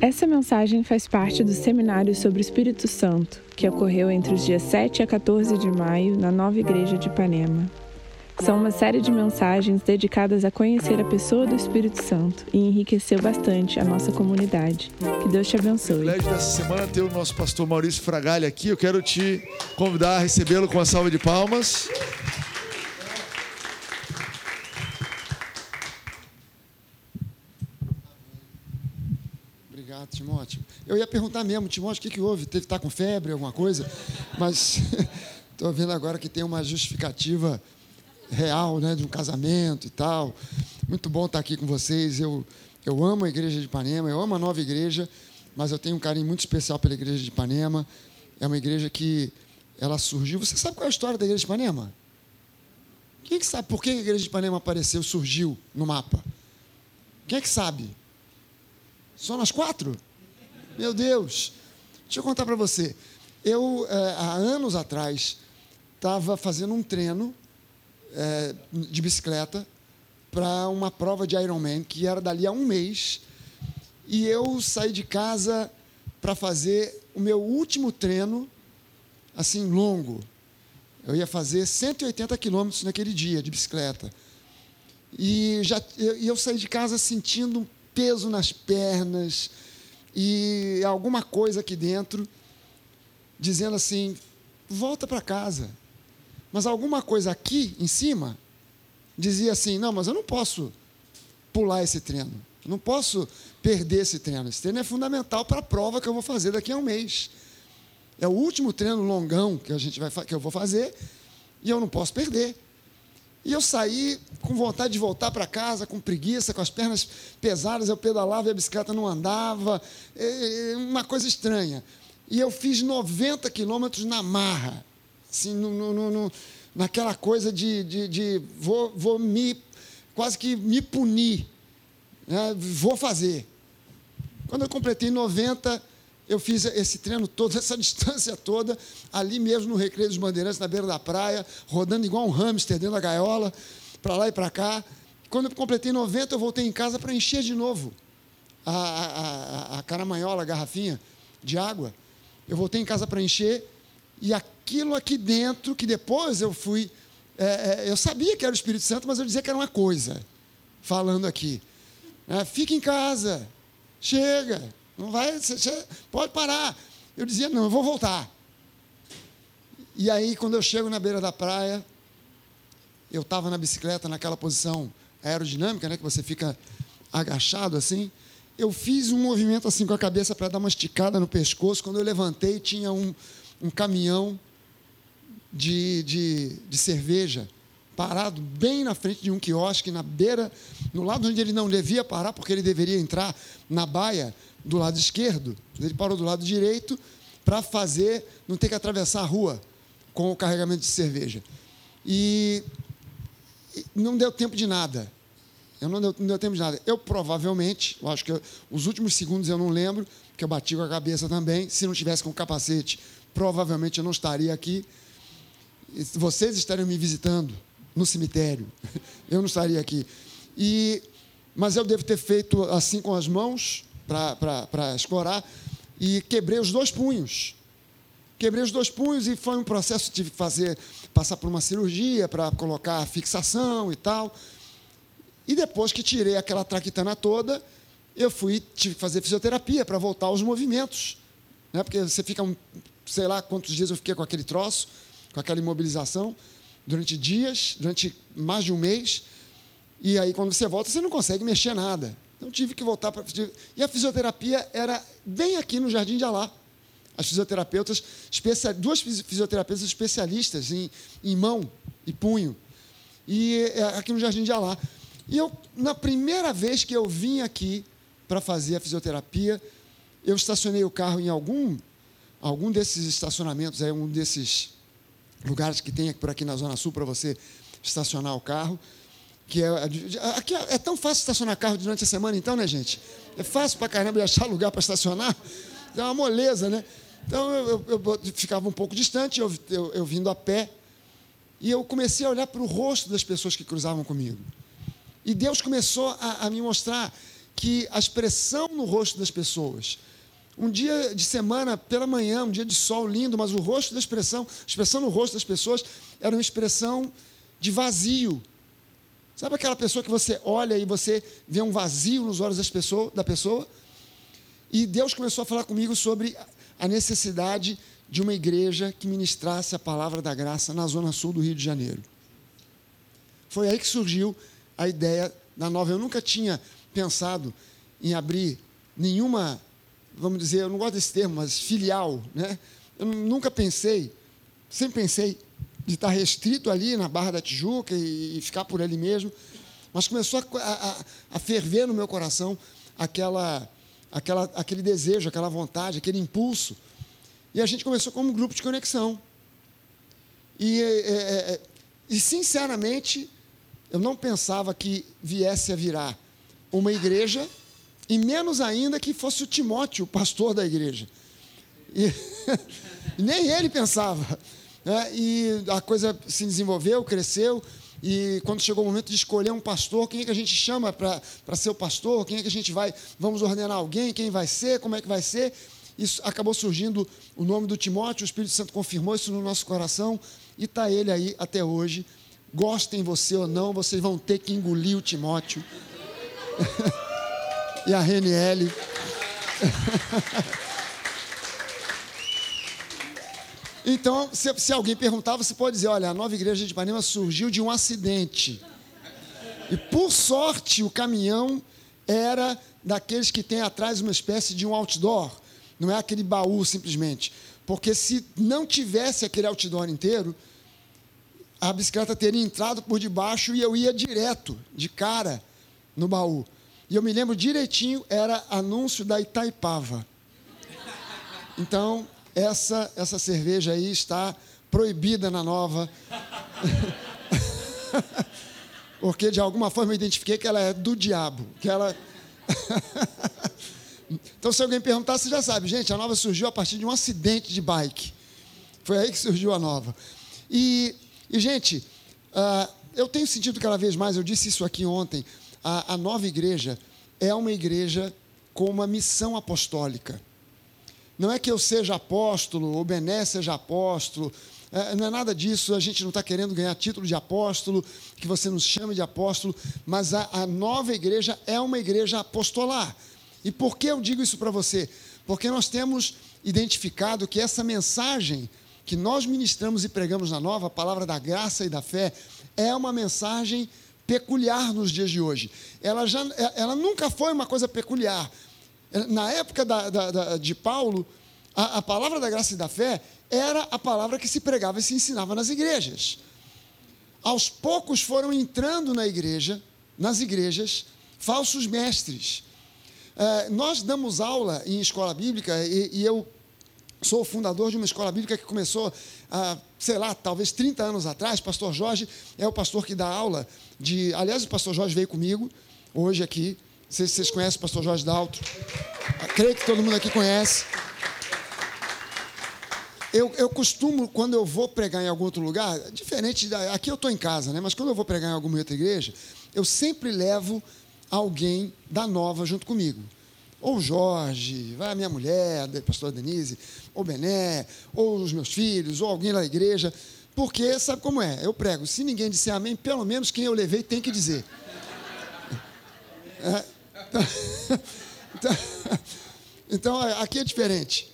Essa mensagem faz parte do seminário sobre o Espírito Santo, que ocorreu entre os dias 7 a 14 de maio na nova igreja de Ipanema. São uma série de mensagens dedicadas a conhecer a pessoa do Espírito Santo e enriqueceu bastante a nossa comunidade. Que Deus te abençoe. O privilégio dessa semana ter o nosso pastor Maurício Fragalha aqui. Eu quero te convidar a recebê-lo com uma salva de palmas. Timóteo. Eu ia perguntar mesmo, Timóteo, o que, que houve? Teve estar tá com febre, alguma coisa? Mas estou vendo agora que tem uma justificativa real, né, de um casamento e tal. Muito bom estar aqui com vocês. Eu, eu amo a igreja de Ipanema, eu amo a nova igreja, mas eu tenho um carinho muito especial pela igreja de Ipanema. É uma igreja que ela surgiu. Você sabe qual é a história da igreja de Ipanema? Quem é que sabe por que a igreja de Ipanema apareceu, surgiu no mapa? Quem é que sabe? Só nós quatro? Meu Deus! Deixa eu contar para você. Eu, é, há anos atrás, estava fazendo um treino é, de bicicleta para uma prova de Ironman, que era dali a um mês. E eu saí de casa para fazer o meu último treino, assim, longo. Eu ia fazer 180 quilômetros naquele dia de bicicleta. E já, eu, eu saí de casa sentindo peso nas pernas e alguma coisa aqui dentro dizendo assim: volta para casa. Mas alguma coisa aqui em cima dizia assim: não, mas eu não posso pular esse treino. Não posso perder esse treino. Esse treino é fundamental para a prova que eu vou fazer daqui a um mês. É o último treino longão que, a gente vai, que eu vou fazer e eu não posso perder. E eu saí com vontade de voltar para casa, com preguiça, com as pernas pesadas, eu pedalava e a bicicleta não andava, é, é uma coisa estranha. E eu fiz 90 quilômetros na marra assim, no, no, no, naquela coisa de, de, de, vou, vou me, quase que me punir, né? vou fazer. Quando eu completei 90, eu fiz esse treino todo, essa distância toda, ali mesmo no Recreio dos Bandeirantes, na beira da praia, rodando igual um hamster dentro da gaiola, para lá e para cá. Quando eu completei 90, eu voltei em casa para encher de novo a, a, a, a caramanhola, a garrafinha de água. Eu voltei em casa para encher e aquilo aqui dentro, que depois eu fui. É, é, eu sabia que era o Espírito Santo, mas eu dizia que era uma coisa, falando aqui. É, fica em casa, chega, não vai, você, pode parar. Eu dizia, não, eu vou voltar. E aí, quando eu chego na beira da praia, eu estava na bicicleta naquela posição aerodinâmica, né, que você fica agachado assim. Eu fiz um movimento assim com a cabeça para dar uma esticada no pescoço. Quando eu levantei, tinha um, um caminhão de, de, de cerveja parado bem na frente de um quiosque, na beira, no lado onde ele não devia parar, porque ele deveria entrar na baia do lado esquerdo. Ele parou do lado direito para fazer, não ter que atravessar a rua com o carregamento de cerveja. E não deu tempo de nada. Eu não deu, não deu tempo de nada. Eu provavelmente, eu acho que eu, os últimos segundos eu não lembro, que eu bati com a cabeça também. Se não tivesse com capacete, provavelmente eu não estaria aqui. Vocês estariam me visitando no cemitério. Eu não estaria aqui. E, mas eu devo ter feito assim com as mãos para escorar e quebrei os dois punhos. Quebrei os dois punhos e foi um processo, que fazer, passar por uma cirurgia para colocar fixação e tal. E depois que tirei aquela traquitana toda, eu fui, tive que fazer fisioterapia para voltar aos movimentos. Né? Porque você fica um sei lá quantos dias eu fiquei com aquele troço, com aquela imobilização, durante dias, durante mais de um mês. E aí, quando você volta, você não consegue mexer nada. Então, tive que voltar para. E a fisioterapia era bem aqui no Jardim de Alá. As fisioterapeutas, duas fisioterapeutas especialistas em, em mão e punho. E é, aqui no Jardim de Alá. E eu, na primeira vez que eu vim aqui para fazer a fisioterapia, eu estacionei o carro em algum algum desses estacionamentos, é um desses lugares que tem por aqui na Zona Sul para você estacionar o carro. Que é, aqui é, é, tão fácil estacionar carro durante a semana, então, né, gente? É fácil para caramba achar lugar para estacionar. É uma moleza, né? Então eu, eu, eu ficava um pouco distante, eu, eu, eu vindo a pé, e eu comecei a olhar para o rosto das pessoas que cruzavam comigo. E Deus começou a, a me mostrar que a expressão no rosto das pessoas, um dia de semana pela manhã, um dia de sol lindo, mas o rosto da expressão, a expressão no rosto das pessoas era uma expressão de vazio. Sabe aquela pessoa que você olha e você vê um vazio nos olhos das pessoa, da pessoa? E Deus começou a falar comigo sobre a necessidade de uma igreja que ministrasse a palavra da graça na zona sul do Rio de Janeiro. Foi aí que surgiu a ideia da nova. Eu nunca tinha pensado em abrir nenhuma, vamos dizer, eu não gosto desse termo, mas filial, né? Eu nunca pensei, sempre pensei de estar restrito ali na Barra da Tijuca e, ficar por ali mesmo, mas começou a, a, a ferver no meu coração aquela, aquela, aquele desejo, aquela vontade, aquele impulso. E a gente começou como um grupo de conexão. E, é, é, é e sinceramente, eu não pensava que viesse a virar uma igreja, e menos ainda que fosse o Timóteo, o pastor da igreja. E, nem ele pensava. Né? E a coisa se desenvolveu, cresceu, e quando chegou o momento de escolher um pastor, quem é que a gente chama para ser o pastor? Quem é que a gente vai, vamos ordenar alguém? Quem vai ser? Como é que vai ser? Isso acabou surgindo o nome do Timóteo, o Espírito Santo confirmou isso no nosso coração, e está ele aí até hoje. Gostem você ou não, vocês vão ter que engolir o Timóteo. e a Reniele. Então, se, se, alguém perguntar, você pode dizer: olha, a nova igreja de Ipanema surgiu de um acidente. E por sorte, o caminhão era daqueles que tem atrás uma espécie de um outdoor, não é aquele baú simplesmente. Porque se não tivesse aquele outdoor inteiro, a bicicleta teria entrado por debaixo e eu ia direto, de cara, no baú. E eu me lembro direitinho, era anúncio da Itaipava. Então, essa, essa cerveja aí está proibida na nova. Porque de alguma forma eu identifiquei que ela é do diabo. Que ela. então, se alguém perguntar, você já sabe, gente, a nova surgiu a partir de um acidente de bike. Foi aí que surgiu a nova. E, e gente, uh, eu tenho sentido cada vez mais, eu disse isso aqui ontem, a, a nova igreja é uma igreja com uma missão apostólica. Não é que eu seja apóstolo, ou Bené seja apóstolo, é, não é nada disso, a gente não está querendo ganhar título de apóstolo, que você nos chame de apóstolo, mas a, a nova igreja é uma igreja apostolar. E por que eu digo isso para você? Porque nós temos identificado que essa mensagem que nós ministramos e pregamos na nova, a palavra da graça e da fé, é uma mensagem peculiar nos dias de hoje. Ela, já, ela nunca foi uma coisa peculiar, na época da, da, da, de Paulo, a, a palavra da graça e da fé era a palavra que se pregava e se ensinava nas igrejas. Aos poucos foram entrando na igreja, nas igrejas, falsos mestres. É, nós damos aula em escola bíblica e, e, eu sou o fundador de uma escola bíblica que começou, há, sei lá, talvez 30 anos atrás. Pastor Jorge é o pastor que dá aula de. Aliás, o pastor Jorge veio comigo hoje aqui não sei se vocês conhecem o pastor Jorge Daltro. Creio que todo mundo aqui conhece. Eu, eu costumo, quando eu vou pregar em algum outro lugar, diferente, da, aqui eu estou em casa, né? mas quando eu vou pregar em alguma outra igreja, eu sempre levo alguém da nova junto comigo. Ou Jorge, vai a minha mulher, a pastora Denise, ou Bené, ou os meus filhos, ou alguém da igreja, porque sabe como é? Eu prego, se ninguém disser amém, pelo menos quem eu levei tem que dizer. É, então, então, aqui é diferente.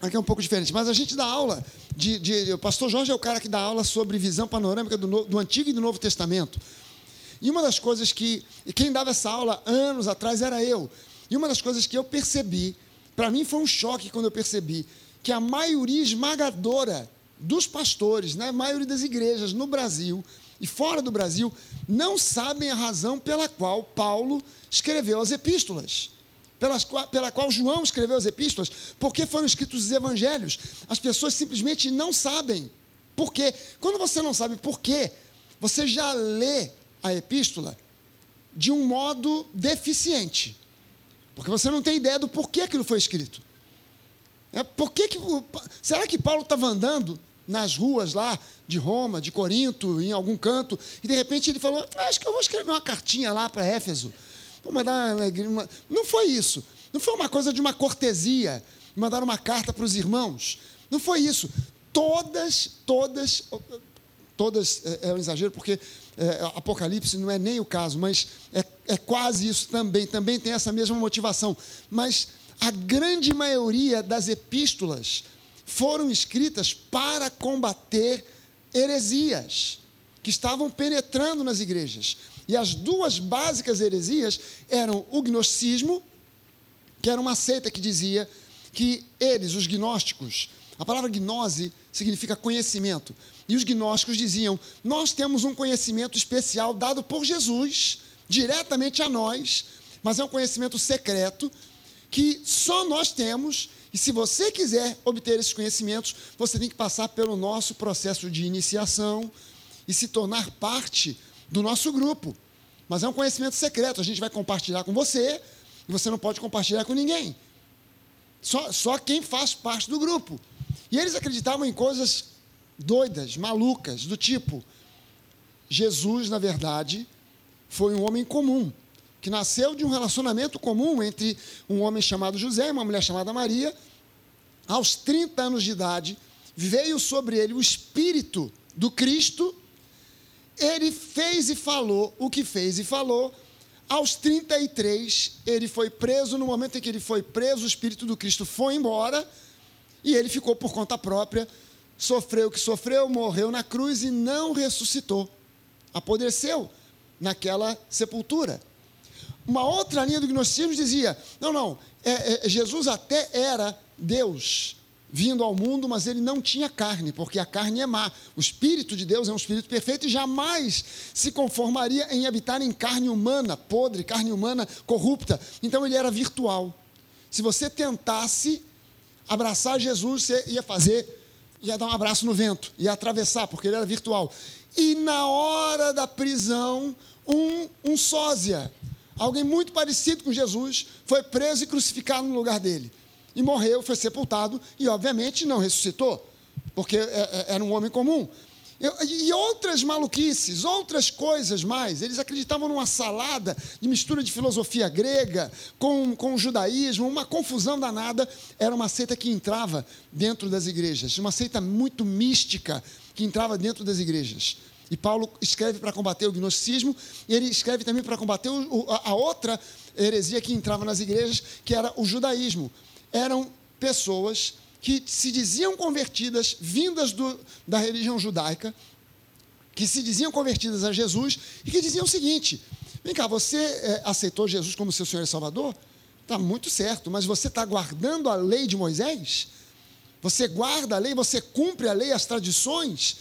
Aqui é um pouco diferente. Mas a gente dá aula. De, de, o pastor Jorge é o cara que dá aula sobre visão panorâmica do, do Antigo e do Novo Testamento. E uma das coisas que. E quem dava essa aula anos atrás era eu. E uma das coisas que eu percebi, para mim foi um choque quando eu percebi, que a maioria esmagadora dos pastores, na né, maioria das igrejas no Brasil e fora do Brasil, não sabem a razão pela qual Paulo escreveu as epístolas, pelas, pela qual João escreveu as epístolas, porque foram escritos os evangelhos. As pessoas simplesmente não sabem por quê. Quando você não sabe por quê, você já lê a epístola de um modo deficiente, porque você não tem ideia do porquê aquilo foi escrito. É, por que que, será que Paulo estava andando nas ruas lá de Roma, de Corinto, em algum canto, e de repente ele falou: Acho que eu vou escrever uma cartinha lá para Éfeso. vou mandar uma... Não foi isso. Não foi uma coisa de uma cortesia, mandar uma carta para os irmãos. Não foi isso. Todas, todas, todas é, é um exagero, porque é, Apocalipse não é nem o caso, mas é, é quase isso também. Também tem essa mesma motivação. Mas a grande maioria das epístolas foram escritas para combater heresias que estavam penetrando nas igrejas. E as duas básicas heresias eram o gnosticismo, que era uma seita que dizia que eles, os gnósticos, a palavra gnose significa conhecimento. E os gnósticos diziam: Nós temos um conhecimento especial dado por Jesus, diretamente a nós, mas é um conhecimento secreto que só nós temos. E se você quiser obter esses conhecimentos, você tem que passar pelo nosso processo de iniciação e se tornar parte do nosso grupo. Mas é um conhecimento secreto, a gente vai compartilhar com você e você não pode compartilhar com ninguém. Só, só quem faz parte do grupo. E eles acreditavam em coisas doidas, malucas, do tipo: Jesus, na verdade, foi um homem comum, que nasceu de um relacionamento comum entre um homem chamado José e uma mulher chamada Maria. Aos 30 anos de idade, veio sobre ele o Espírito do Cristo. Ele fez e falou o que fez e falou. Aos 33, ele foi preso. No momento em que ele foi preso, o Espírito do Cristo foi embora e ele ficou por conta própria, sofreu o que sofreu, morreu na cruz e não ressuscitou. Apodreceu naquela sepultura. Uma outra linha do gnosticismo dizia: não, não, é, é, Jesus até era Deus vindo ao mundo, mas ele não tinha carne, porque a carne é má. O Espírito de Deus é um Espírito perfeito e jamais se conformaria em habitar em carne humana, podre, carne humana corrupta. Então ele era virtual. Se você tentasse abraçar Jesus, você ia fazer, ia dar um abraço no vento, ia atravessar, porque ele era virtual. E na hora da prisão, um, um sósia, alguém muito parecido com Jesus, foi preso e crucificado no lugar dele. E morreu, foi sepultado e, obviamente, não ressuscitou, porque é, é, era um homem comum. E outras maluquices, outras coisas mais. Eles acreditavam numa salada de mistura de filosofia grega com, com o judaísmo, uma confusão danada. Era uma seita que entrava dentro das igrejas, uma seita muito mística que entrava dentro das igrejas. E Paulo escreve para combater o gnosticismo, e ele escreve também para combater o, a outra heresia que entrava nas igrejas, que era o judaísmo. Eram pessoas que se diziam convertidas, vindas do, da religião judaica, que se diziam convertidas a Jesus e que diziam o seguinte: vem cá, você é, aceitou Jesus como seu Senhor e Salvador? Está muito certo, mas você está guardando a lei de Moisés? Você guarda a lei, você cumpre a lei, as tradições?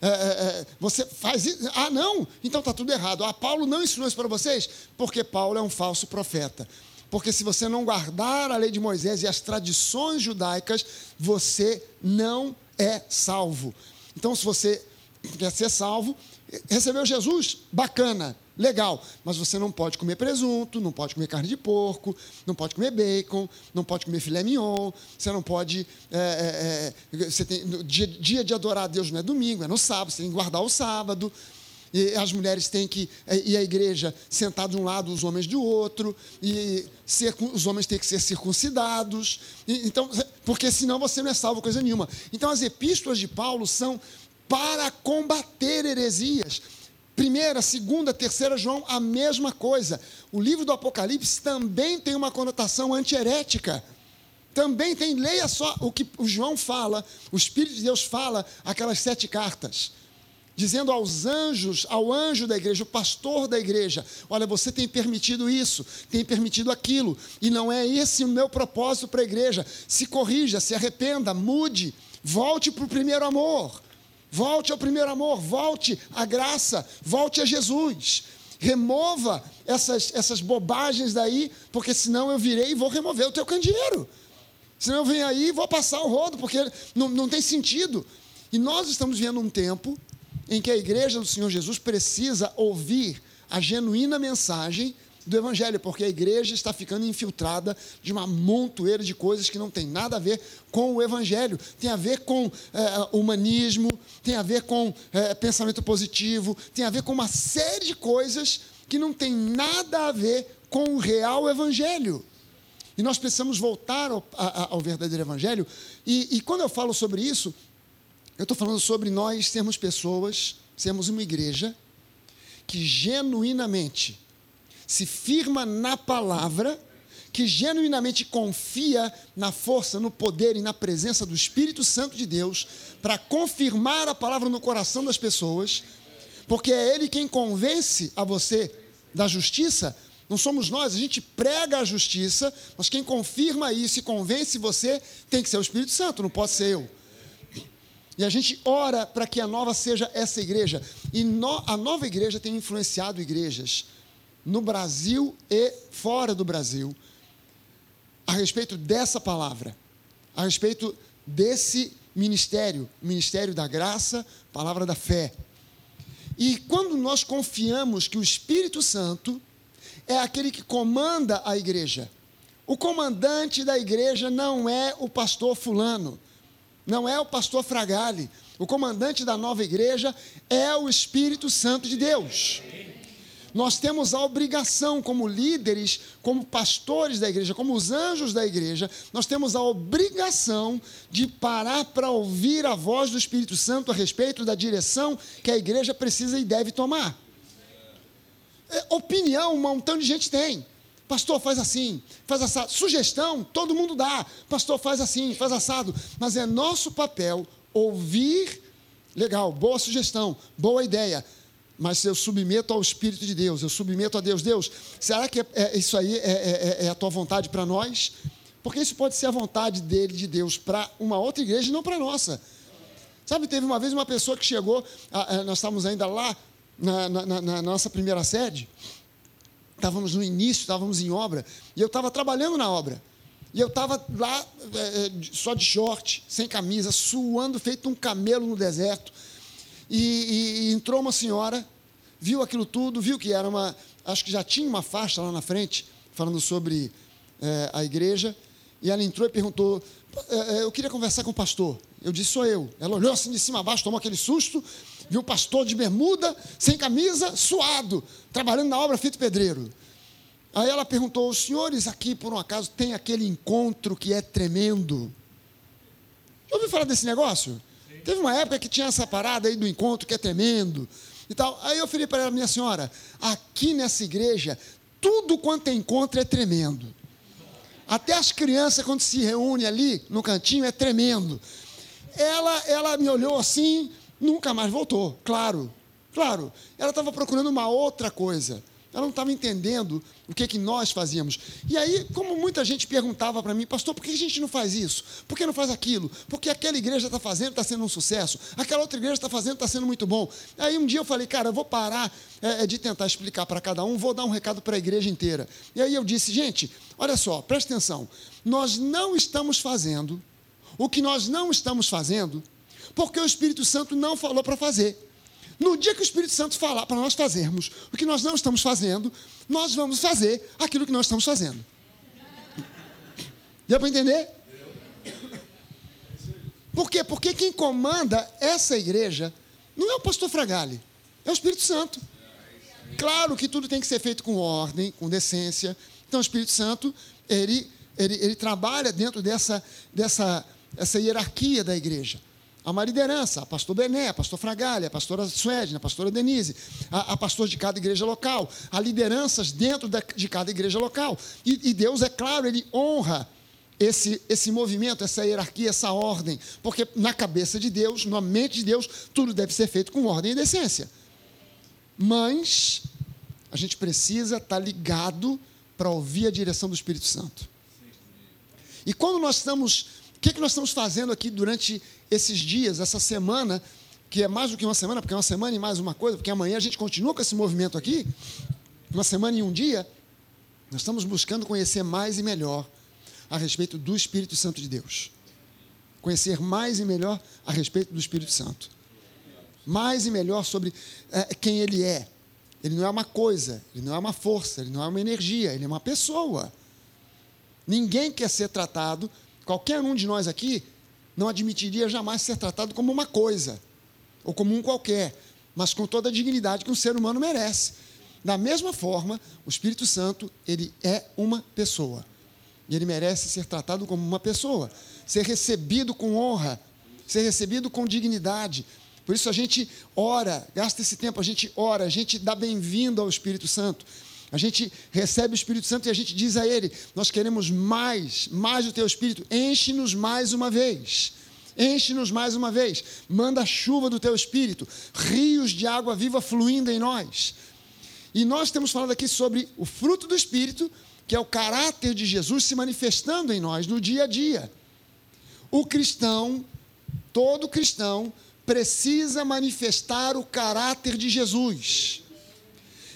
É, é, você faz isso? Ah, não? Então está tudo errado. Ah, Paulo não ensinou isso para vocês? Porque Paulo é um falso profeta. Porque se você não guardar a lei de Moisés e as tradições judaicas, você não é salvo. Então, se você quer ser salvo, recebeu Jesus, bacana, legal, mas você não pode comer presunto, não pode comer carne de porco, não pode comer bacon, não pode comer filé mignon, você não pode. É, é, é você tem, dia, dia de adorar a Deus não é domingo, é no sábado, você tem que guardar o sábado e as mulheres têm que ir à igreja sentar de um lado, os homens do outro, e ser, os homens têm que ser circuncidados. Então, porque senão você não é salvo coisa nenhuma. Então, as epístolas de Paulo são para combater heresias. Primeira, segunda, terceira João, a mesma coisa. O livro do Apocalipse também tem uma conotação antiherética. Também tem, leia só o que o João fala, o Espírito de Deus fala, aquelas sete cartas dizendo aos anjos, ao anjo da igreja, o pastor da igreja: Olha, você tem permitido isso, tem permitido aquilo, e não é esse o meu propósito para a igreja. Se corrija, se arrependa, mude, volte para o primeiro amor, volte ao primeiro amor, volte à graça, volte a Jesus. Remova essas, essas bobagens daí, porque senão eu virei e vou remover o teu candeeiro. Senão eu venho aí e vou passar o rodo, porque não, não tem sentido. E nós estamos vivendo um tempo em que a igreja do Senhor Jesus precisa ouvir a genuína mensagem do Evangelho, porque a igreja está ficando infiltrada de uma montoeira de coisas que não tem nada a ver com o Evangelho. Tem a ver com é, humanismo, tem a ver com é, pensamento positivo, tem a ver com uma série de coisas que não tem nada a ver com o real evangelho. E nós precisamos voltar ao, ao verdadeiro evangelho. E, e quando eu falo sobre isso, eu estou falando sobre nós sermos pessoas, sermos uma igreja que genuinamente se firma na palavra, que genuinamente confia na força, no poder e na presença do Espírito Santo de Deus para confirmar a palavra no coração das pessoas, porque é Ele quem convence a você da justiça. Não somos nós, a gente prega a justiça, mas quem confirma isso e convence você tem que ser o Espírito Santo, não pode ser eu. E a gente ora para que a nova seja essa igreja. E no, a nova igreja tem influenciado igrejas no Brasil e fora do Brasil a respeito dessa palavra, a respeito desse ministério, ministério da graça, palavra da fé. E quando nós confiamos que o Espírito Santo é aquele que comanda a igreja, o comandante da igreja não é o pastor Fulano, não é o pastor Fragale, o comandante da nova igreja é o Espírito Santo de Deus. Nós temos a obrigação, como líderes, como pastores da igreja, como os anjos da igreja, nós temos a obrigação de parar para ouvir a voz do Espírito Santo a respeito da direção que a igreja precisa e deve tomar. É, opinião, um montão de gente tem. Pastor, faz assim, faz assado. Sugestão, todo mundo dá. Pastor, faz assim, faz assado. Mas é nosso papel ouvir. Legal, boa sugestão, boa ideia mas eu submeto ao Espírito de Deus, eu submeto a Deus. Deus, será que é, é, isso aí é, é, é, é a tua vontade para nós? Porque isso pode ser a vontade dele, de Deus, para uma outra igreja e não para a nossa. Sabe, teve uma vez uma pessoa que chegou, nós estávamos ainda lá na, na, na, na nossa primeira sede, estávamos no início, estávamos em obra, e eu estava trabalhando na obra. E eu estava lá é, só de short, sem camisa, suando, feito um camelo no deserto. E, e, e, entrou uma senhora, viu aquilo tudo, viu que era uma. Acho que já tinha uma faixa lá na frente, falando sobre é, a igreja. E ela entrou e perguntou: é, Eu queria conversar com o pastor. Eu disse: Sou eu. Ela olhou assim de cima a baixo, tomou aquele susto, viu o pastor de bermuda, sem camisa, suado, trabalhando na obra feito pedreiro. Aí ela perguntou: Os senhores aqui, por um acaso, têm aquele encontro que é tremendo? Já ouviu falar desse negócio? Teve uma época que tinha essa parada aí do encontro que é tremendo e tal. Aí eu falei para ela, minha senhora, aqui nessa igreja, tudo quanto é encontro é tremendo. Até as crianças, quando se reúnem ali no cantinho, é tremendo. Ela, ela me olhou assim, nunca mais voltou, claro, claro. Ela estava procurando uma outra coisa. Ela não estava entendendo o que, que nós fazíamos. E aí, como muita gente perguntava para mim, pastor, por que a gente não faz isso? Por que não faz aquilo? Porque aquela igreja está fazendo, está sendo um sucesso. Aquela outra igreja está fazendo, está sendo muito bom. Aí um dia eu falei, cara, eu vou parar é, é de tentar explicar para cada um, vou dar um recado para a igreja inteira. E aí eu disse, gente, olha só, preste atenção. Nós não estamos fazendo o que nós não estamos fazendo porque o Espírito Santo não falou para fazer. No dia que o Espírito Santo falar para nós fazermos o que nós não estamos fazendo, nós vamos fazer aquilo que nós estamos fazendo. Deu para entender? Por quê? Porque quem comanda essa igreja não é o pastor Fragale, é o Espírito Santo. Claro que tudo tem que ser feito com ordem, com decência. Então o Espírito Santo, ele, ele, ele trabalha dentro dessa, dessa essa hierarquia da igreja. Há uma liderança, a pastor Bené, a pastor Fragalha, a pastora Suedna, a pastora Denise, a, a pastor de cada igreja local, há lideranças dentro da, de cada igreja local. E, e Deus, é claro, Ele honra esse, esse movimento, essa hierarquia, essa ordem, porque na cabeça de Deus, na mente de Deus, tudo deve ser feito com ordem e decência. Mas a gente precisa estar ligado para ouvir a direção do Espírito Santo. E quando nós estamos que, que nós estamos fazendo aqui durante esses dias, essa semana, que é mais do que uma semana, porque é uma semana e mais uma coisa, porque amanhã a gente continua com esse movimento aqui, uma semana e um dia, nós estamos buscando conhecer mais e melhor a respeito do Espírito Santo de Deus. Conhecer mais e melhor a respeito do Espírito Santo. Mais e melhor sobre é, quem ele é. Ele não é uma coisa, ele não é uma força, ele não é uma energia, ele é uma pessoa. Ninguém quer ser tratado Qualquer um de nós aqui não admitiria jamais ser tratado como uma coisa, ou como um qualquer, mas com toda a dignidade que um ser humano merece. Da mesma forma, o Espírito Santo, ele é uma pessoa. E ele merece ser tratado como uma pessoa, ser recebido com honra, ser recebido com dignidade. Por isso a gente ora, gasta esse tempo, a gente ora, a gente dá bem-vindo ao Espírito Santo. A gente recebe o Espírito Santo e a gente diz a Ele: Nós queremos mais, mais do Teu Espírito, enche-nos mais uma vez. Enche-nos mais uma vez, manda a chuva do teu espírito, rios de água viva fluindo em nós. E nós temos falado aqui sobre o fruto do espírito, que é o caráter de Jesus se manifestando em nós no dia a dia. O cristão, todo cristão, precisa manifestar o caráter de Jesus.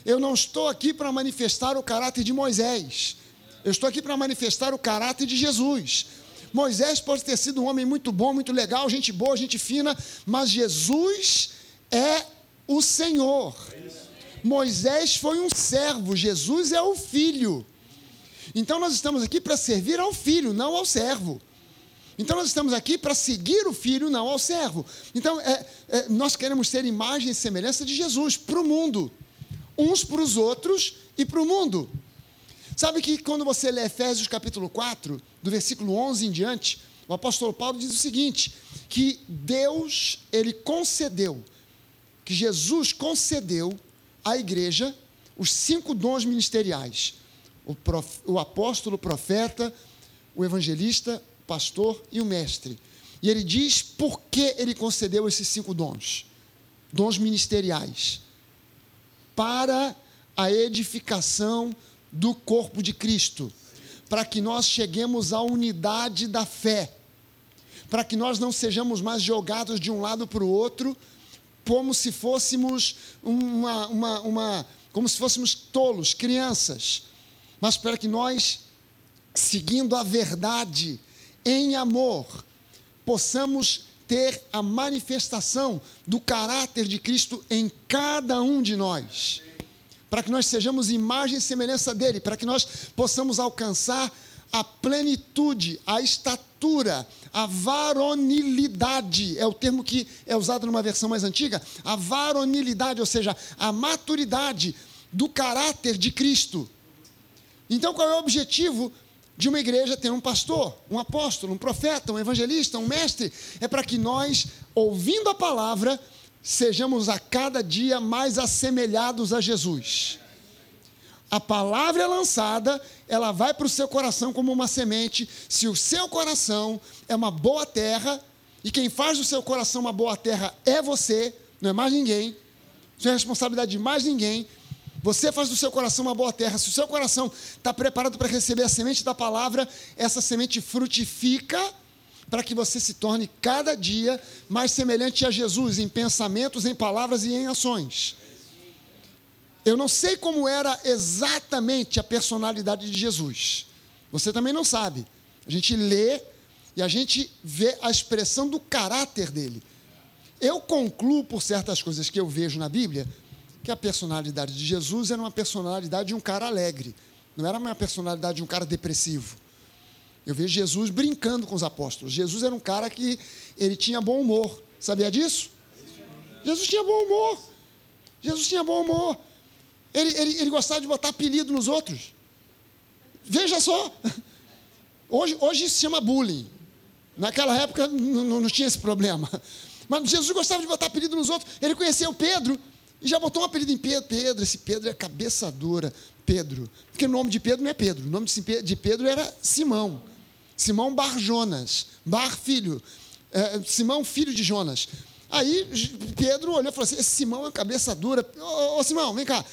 Eu não estou aqui para manifestar o caráter de Moisés. Eu estou aqui para manifestar o caráter de Jesus. Moisés pode ter sido um homem muito bom, muito legal, gente boa, gente fina, mas Jesus é o Senhor. Moisés foi um servo, Jesus é o filho. Então nós estamos aqui para servir ao filho, não ao servo. Então nós estamos aqui para seguir o filho, não ao servo. Então é, é, nós queremos ser imagem e semelhança de Jesus para o mundo, uns para os outros e para o mundo. Sabe que quando você lê Efésios capítulo 4, do versículo 11 em diante, o apóstolo Paulo diz o seguinte: que Deus, ele concedeu, que Jesus concedeu à igreja os cinco dons ministeriais: o, prof, o apóstolo, o profeta, o evangelista, o pastor e o mestre. E ele diz por que ele concedeu esses cinco dons, dons ministeriais, para a edificação do corpo de Cristo, para que nós cheguemos à unidade da fé, para que nós não sejamos mais jogados de um lado para o outro, como se fôssemos uma, uma, uma como se fôssemos tolos, crianças, mas para que nós, seguindo a verdade em amor, possamos ter a manifestação do caráter de Cristo em cada um de nós. Para que nós sejamos imagem e semelhança dele, para que nós possamos alcançar a plenitude, a estatura, a varonilidade, é o termo que é usado numa versão mais antiga, a varonilidade, ou seja, a maturidade do caráter de Cristo. Então, qual é o objetivo de uma igreja ter um pastor, um apóstolo, um profeta, um evangelista, um mestre? É para que nós, ouvindo a palavra, sejamos a cada dia mais assemelhados a Jesus. A palavra é lançada, ela vai para o seu coração como uma semente. Se o seu coração é uma boa terra, e quem faz do seu coração uma boa terra é você, não é mais ninguém, isso é responsabilidade de mais ninguém. Você faz do seu coração uma boa terra. Se o seu coração está preparado para receber a semente da palavra, essa semente frutifica para que você se torne cada dia mais semelhante a Jesus em pensamentos, em palavras e em ações. Eu não sei como era exatamente a personalidade de Jesus. Você também não sabe. A gente lê e a gente vê a expressão do caráter dele. Eu concluo por certas coisas que eu vejo na Bíblia que a personalidade de Jesus era uma personalidade de um cara alegre, não era uma personalidade de um cara depressivo. Eu vejo Jesus brincando com os apóstolos. Jesus era um cara que ele tinha bom humor. Sabia disso? Jesus tinha bom humor. Jesus tinha bom humor. Ele, ele, ele gostava de botar apelido nos outros. Veja só. Hoje, hoje isso se chama bullying. Naquela época não, não tinha esse problema. Mas Jesus gostava de botar apelido nos outros. Ele conheceu Pedro e já botou um apelido em Pedro. Pedro, esse Pedro é cabeça dura. Pedro. Porque o nome de Pedro não é Pedro. O nome de Pedro era Simão. Simão Bar Jonas, Bar filho, é, Simão filho de Jonas. Aí Pedro olhou e falou assim: esse Simão é cabeça dura. Ô, ô Simão, vem cá.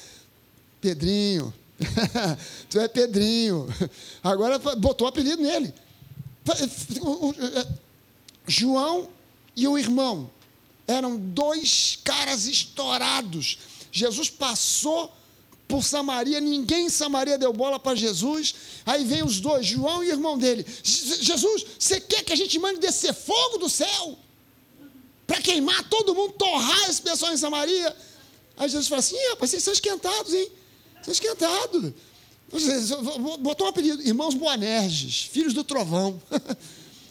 Pedrinho, tu é Pedrinho. Agora botou o apelido nele. João e o irmão eram dois caras estourados. Jesus passou por Samaria, ninguém em Samaria deu bola para Jesus. Aí vem os dois, João e o irmão dele. Jesus, você quer que a gente mande descer fogo do céu? Para queimar todo mundo, torrar esse pessoal em Samaria? Aí Jesus fala assim: rapaz, vocês são esquentados, hein? São esquentados. Botou um apelido, irmãos Boanerges, filhos do trovão.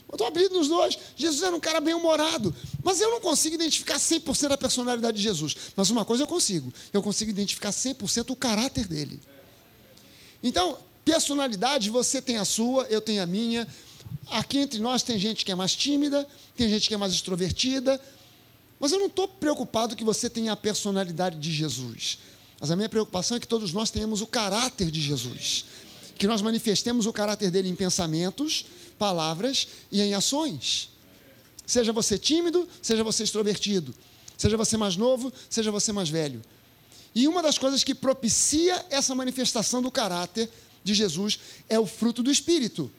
Eu estou abrindo nos dois. Jesus era um cara bem-humorado. Mas eu não consigo identificar 100% a personalidade de Jesus. Mas uma coisa eu consigo. Eu consigo identificar 100% o caráter dele. Então, personalidade, você tem a sua, eu tenho a minha. Aqui entre nós tem gente que é mais tímida, tem gente que é mais extrovertida. Mas eu não estou preocupado que você tenha a personalidade de Jesus. Mas a minha preocupação é que todos nós tenhamos o caráter de Jesus. Que nós manifestemos o caráter dele em pensamentos, palavras e em ações. Seja você tímido, seja você extrovertido. Seja você mais novo, seja você mais velho. E uma das coisas que propicia essa manifestação do caráter de Jesus é o fruto do Espírito.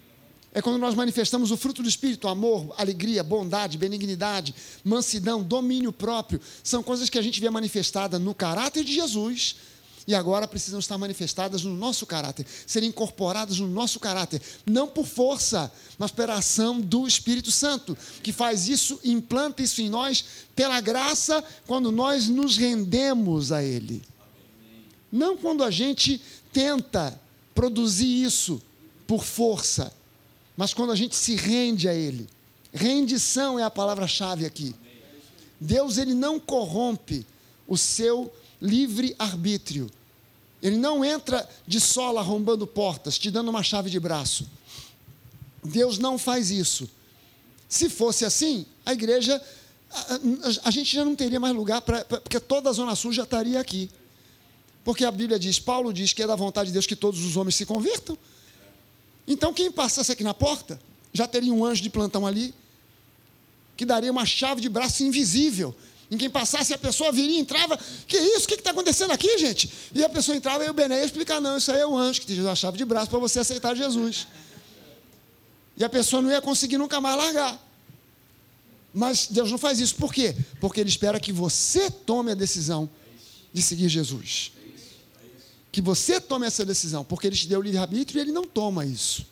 É quando nós manifestamos o fruto do Espírito, amor, alegria, bondade, benignidade, mansidão, domínio próprio. São coisas que a gente vê manifestada no caráter de Jesus e agora precisam estar manifestadas no nosso caráter, serem incorporadas no nosso caráter, não por força, mas pela ação do Espírito Santo, que faz isso, implanta isso em nós pela graça, quando nós nos rendemos a Ele. Não quando a gente tenta produzir isso por força, mas quando a gente se rende a Ele. Rendição é a palavra-chave aqui. Deus ele não corrompe o seu livre arbítrio. Ele não entra de sola arrombando portas, te dando uma chave de braço. Deus não faz isso. Se fosse assim, a igreja, a, a, a gente já não teria mais lugar, pra, pra, porque toda a Zona Sul já estaria aqui. Porque a Bíblia diz, Paulo diz que é da vontade de Deus que todos os homens se convertam. Então, quem passasse aqui na porta, já teria um anjo de plantão ali, que daria uma chave de braço invisível em quem passasse, a pessoa viria entrava. Que isso? O que está acontecendo aqui, gente? E a pessoa entrava e o Bené ia explicar: não, isso aí é o anjo que te deu a chave de braço para você aceitar Jesus. E a pessoa não ia conseguir nunca mais largar. Mas Deus não faz isso. Por quê? Porque Ele espera que você tome a decisão de seguir Jesus. Que você tome essa decisão, porque Ele te deu o livre-arbítrio e Ele não toma isso.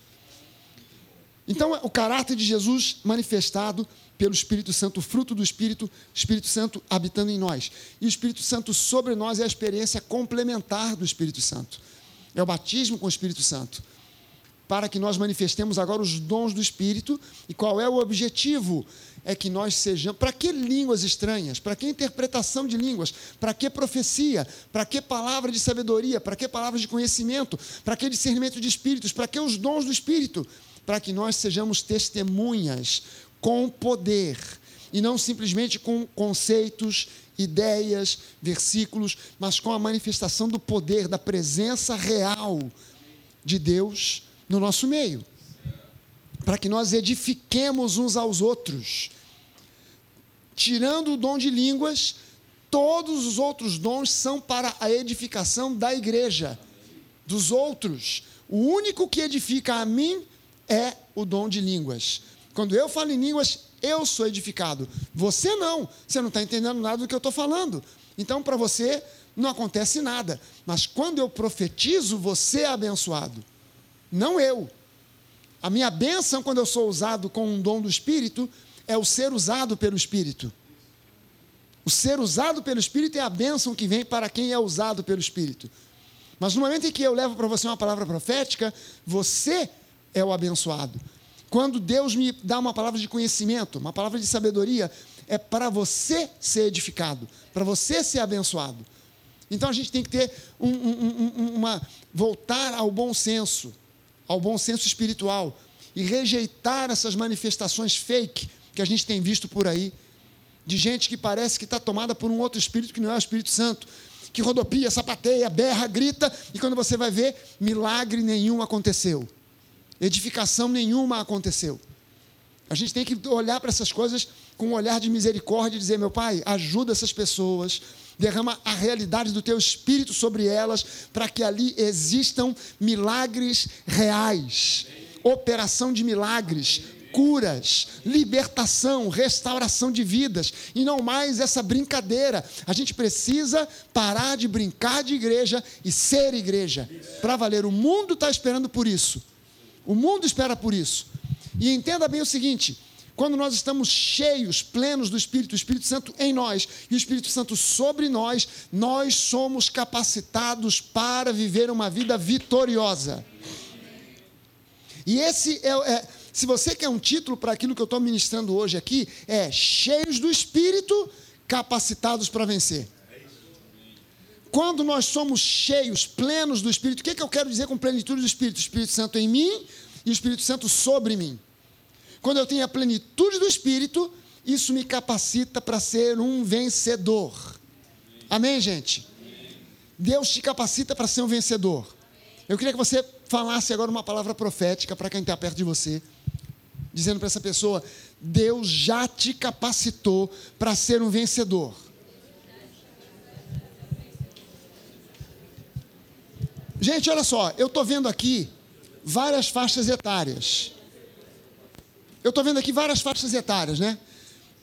Então, o caráter de Jesus manifestado pelo Espírito Santo, fruto do Espírito, Espírito Santo habitando em nós. E o Espírito Santo sobre nós é a experiência complementar do Espírito Santo. É o batismo com o Espírito Santo. Para que nós manifestemos agora os dons do Espírito. E qual é o objetivo? É que nós sejamos. Para que línguas estranhas? Para que interpretação de línguas? Para que profecia? Para que palavra de sabedoria? Para que palavras de conhecimento? Para que discernimento de espíritos? Para que os dons do Espírito? Para que nós sejamos testemunhas com poder e não simplesmente com conceitos, ideias, versículos, mas com a manifestação do poder, da presença real de Deus no nosso meio. Para que nós edifiquemos uns aos outros. Tirando o dom de línguas, todos os outros dons são para a edificação da igreja, dos outros. O único que edifica a mim é o dom de línguas. Quando eu falo em línguas, eu sou edificado. Você não. Você não está entendendo nada do que eu estou falando. Então, para você, não acontece nada. Mas quando eu profetizo, você é abençoado. Não eu. A minha bênção, quando eu sou usado com um dom do Espírito, é o ser usado pelo Espírito. O ser usado pelo Espírito é a bênção que vem para quem é usado pelo Espírito. Mas no momento em que eu levo para você uma palavra profética, você é o abençoado. Quando Deus me dá uma palavra de conhecimento, uma palavra de sabedoria, é para você ser edificado, para você ser abençoado. Então a gente tem que ter um, um, um, uma voltar ao bom senso, ao bom senso espiritual e rejeitar essas manifestações fake que a gente tem visto por aí de gente que parece que está tomada por um outro espírito que não é o Espírito Santo, que rodopia, sapateia, berra, grita e quando você vai ver milagre nenhum aconteceu edificação nenhuma aconteceu. A gente tem que olhar para essas coisas com um olhar de misericórdia e dizer: meu pai, ajuda essas pessoas, derrama a realidade do teu espírito sobre elas, para que ali existam milagres reais, operação de milagres, curas, libertação, restauração de vidas, e não mais essa brincadeira. A gente precisa parar de brincar de igreja e ser igreja, para valer. O mundo está esperando por isso. O mundo espera por isso. E entenda bem o seguinte: quando nós estamos cheios, plenos do Espírito, o Espírito Santo em nós e o Espírito Santo sobre nós, nós somos capacitados para viver uma vida vitoriosa. E esse é, é Se você quer um título para aquilo que eu estou ministrando hoje aqui, é cheios do Espírito, capacitados para vencer. Quando nós somos cheios, plenos do Espírito, o que, é que eu quero dizer com plenitude do Espírito? O Espírito Santo em mim e o Espírito Santo sobre mim. Quando eu tenho a plenitude do Espírito, isso me capacita para ser um vencedor. Amém, gente? Deus te capacita para ser um vencedor. Eu queria que você falasse agora uma palavra profética para quem está perto de você, dizendo para essa pessoa: Deus já te capacitou para ser um vencedor. Gente, olha só, eu estou vendo aqui várias faixas etárias. Eu estou vendo aqui várias faixas etárias, né?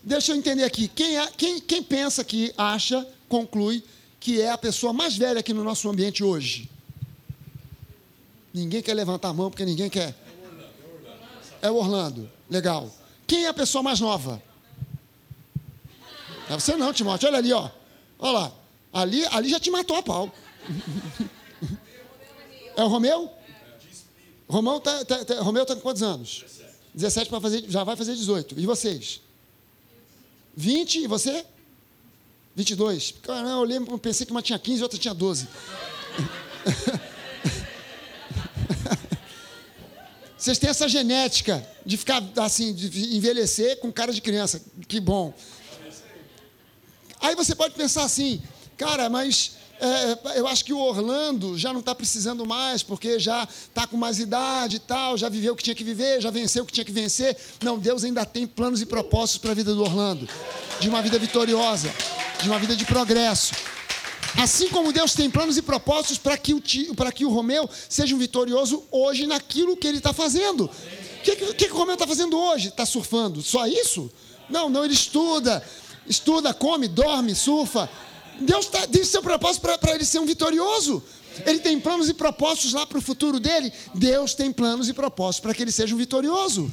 Deixa eu entender aqui. Quem, é, quem, quem pensa que acha, conclui, que é a pessoa mais velha aqui no nosso ambiente hoje? Ninguém quer levantar a mão porque ninguém quer. É o Orlando. Legal. Quem é a pessoa mais nova? É você não, Timóteo. Olha ali, ó. Olha lá. Ali, ali já te matou a pau. É o Romeu? Romeu está tá, tá, Romeu tá com quantos anos? 17 para fazer, já vai fazer 18. E vocês? 20 e você? 22. Caramba, eu lembro, pensei que uma tinha 15 e outra tinha 12. Vocês têm essa genética de ficar assim, de envelhecer com cara de criança. Que bom. Aí você pode pensar assim, cara, mas é, eu acho que o Orlando já não está precisando mais, porque já está com mais idade e tal, já viveu o que tinha que viver, já venceu o que tinha que vencer. Não, Deus ainda tem planos e propósitos para a vida do Orlando, de uma vida vitoriosa, de uma vida de progresso. Assim como Deus tem planos e propósitos para que, o, para que o Romeu seja um vitorioso hoje naquilo que ele está fazendo. O que, que, que o Romeu está fazendo hoje? Está surfando? Só isso? Não, não, ele estuda, estuda, come, dorme, surfa, Deus tá, tem seu propósito para ele ser um vitorioso. Ele tem planos e propósitos lá para o futuro dele. Deus tem planos e propósitos para que ele seja um vitorioso.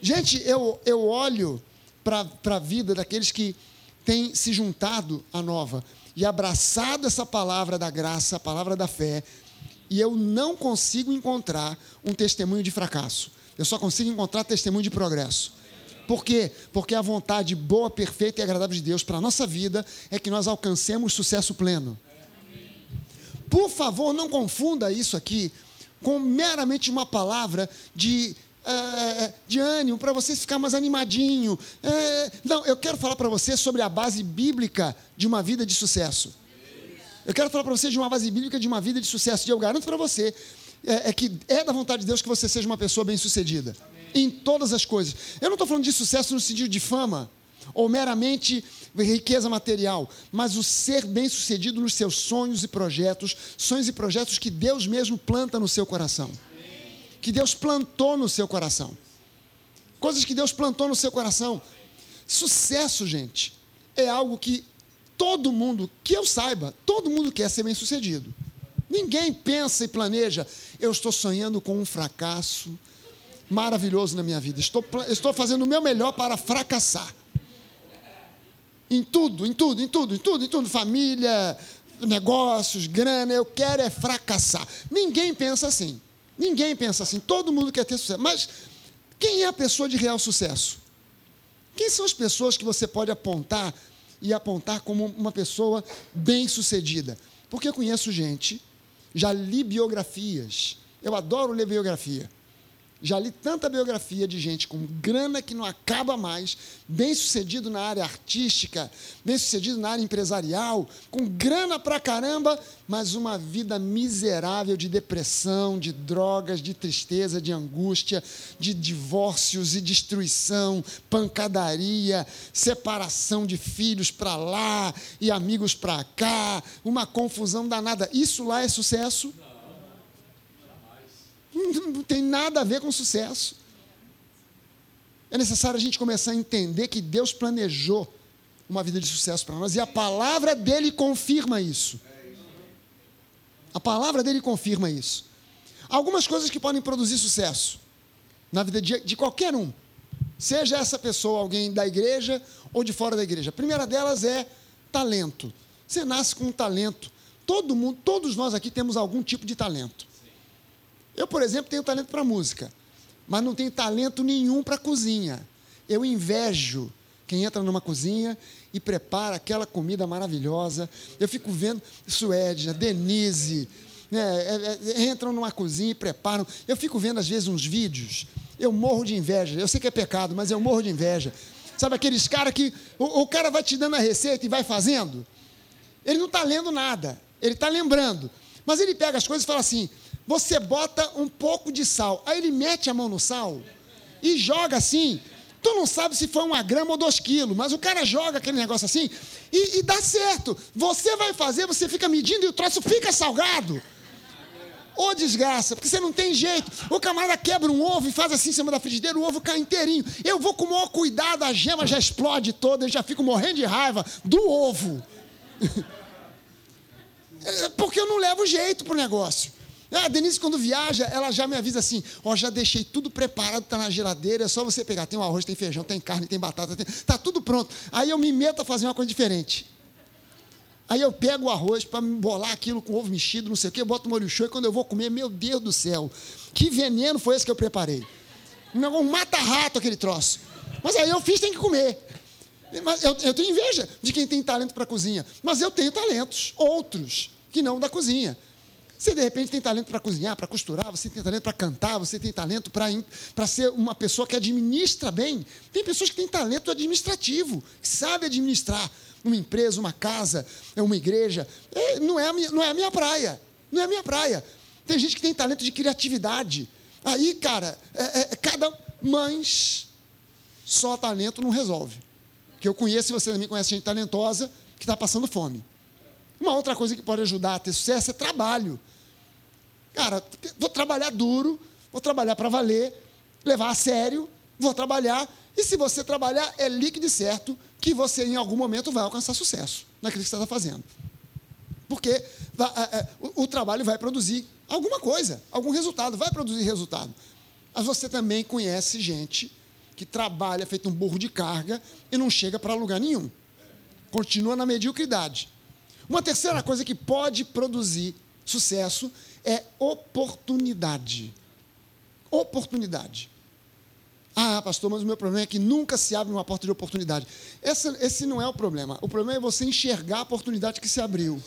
Gente, eu, eu olho para a vida daqueles que têm se juntado à nova e abraçado essa palavra da graça, a palavra da fé, e eu não consigo encontrar um testemunho de fracasso. Eu só consigo encontrar testemunho de progresso. Por quê? Porque a vontade boa, perfeita e agradável de Deus para a nossa vida é que nós alcancemos sucesso pleno. Por favor, não confunda isso aqui com meramente uma palavra de, é, de ânimo, para você ficar mais animadinho. É, não, eu quero falar para você sobre a base bíblica de uma vida de sucesso. Eu quero falar para você de uma base bíblica de uma vida de sucesso. E eu garanto para você é, é, que é da vontade de Deus que você seja uma pessoa bem-sucedida em todas as coisas. Eu não estou falando de sucesso no sentido de fama ou meramente riqueza material, mas o ser bem-sucedido nos seus sonhos e projetos, sonhos e projetos que Deus mesmo planta no seu coração. Que Deus plantou no seu coração. Coisas que Deus plantou no seu coração. Sucesso, gente, é algo que todo mundo, que eu saiba, todo mundo quer ser bem-sucedido. Ninguém pensa e planeja, eu estou sonhando com um fracasso, maravilhoso na minha vida. Estou, estou fazendo o meu melhor para fracassar. Em tudo, em tudo, em tudo, em tudo, em tudo. Família, negócios, grana, eu quero é fracassar. Ninguém pensa assim. Ninguém pensa assim. Todo mundo quer ter sucesso. Mas quem é a pessoa de real sucesso? Quem são as pessoas que você pode apontar e apontar como uma pessoa bem-sucedida? Porque eu conheço gente, já li biografias. Eu adoro ler biografia já li tanta biografia de gente com grana que não acaba mais, bem sucedido na área artística, bem sucedido na área empresarial, com grana pra caramba, mas uma vida miserável de depressão, de drogas, de tristeza, de angústia, de divórcios e destruição, pancadaria, separação de filhos para lá e amigos para cá, uma confusão danada. Isso lá é sucesso? Não tem nada a ver com sucesso. É necessário a gente começar a entender que Deus planejou uma vida de sucesso para nós e a palavra dele confirma isso. A palavra dele confirma isso. Algumas coisas que podem produzir sucesso na vida de, de qualquer um, seja essa pessoa alguém da igreja ou de fora da igreja. A primeira delas é talento. Você nasce com um talento. Todo mundo, todos nós aqui temos algum tipo de talento. Eu, por exemplo, tenho talento para música. mas não tem talento nenhum para cozinha. Eu invejo quem entra numa cozinha e prepara aquela comida maravilhosa. Eu fico vendo Suede, Denise, né, é, é, entram numa cozinha e preparam. Eu fico vendo, às vezes, uns vídeos. Eu morro de inveja. Eu sei que é pecado, mas eu morro de inveja. Sabe aqueles caras que o, o cara vai te dando a receita e vai fazendo? Ele não está lendo nada, ele está lembrando. Mas ele pega as coisas e fala assim: você bota um pouco de sal. Aí ele mete a mão no sal e joga assim. Tu não sabe se foi uma grama ou dois quilos, mas o cara joga aquele negócio assim e, e dá certo. Você vai fazer, você fica medindo e o troço fica salgado. Ô oh, desgraça, porque você não tem jeito. O camarada quebra um ovo e faz assim em cima da frigideira, o ovo cai inteirinho. Eu vou com o maior cuidado, a gema já explode toda, eu já fico morrendo de raiva do ovo. É, porque eu não levo jeito pro negócio. A Denise, quando viaja, ela já me avisa assim: Ó, oh, já deixei tudo preparado, tá na geladeira, é só você pegar. Tem um arroz, tem feijão, tem carne, tem batata, tem... tá tudo pronto. Aí eu me meto a fazer uma coisa diferente. Aí eu pego o arroz para bolar aquilo com ovo mexido, não sei o quê, boto molho show e quando eu vou comer, meu Deus do céu, que veneno foi esse que eu preparei? Um mata-rato aquele troço. Mas aí eu fiz, tem que comer. Mas eu, eu tenho inveja de quem tem talento para cozinha. Mas eu tenho talentos, outros, que não da cozinha. Você, de repente, tem talento para cozinhar, para costurar, você tem talento para cantar, você tem talento para ser uma pessoa que administra bem. Tem pessoas que têm talento administrativo, que sabe administrar uma empresa, uma casa, uma igreja. É, não, é a minha, não é a minha praia. Não é a minha praia. Tem gente que tem talento de criatividade. Aí, cara, é, é, é cada mães só talento não resolve. Que eu conheço, você também conhece gente talentosa que está passando fome. Uma outra coisa que pode ajudar a ter sucesso é trabalho. Cara, vou trabalhar duro, vou trabalhar para valer, levar a sério, vou trabalhar. E se você trabalhar, é líquido e certo que você em algum momento vai alcançar sucesso naquilo que você está fazendo. Porque o, trabalho vai produzir alguma coisa, algum resultado, vai produzir resultado. Mas você também conhece gente que trabalha feito um burro de carga e não chega para lugar nenhum. Continua na mediocridade. Uma terceira coisa que pode produzir sucesso é oportunidade. Oportunidade. Ah, pastor, mas o meu problema é que nunca se abre uma porta de oportunidade. Essa, esse não é o problema. O problema é você enxergar a oportunidade que se abriu.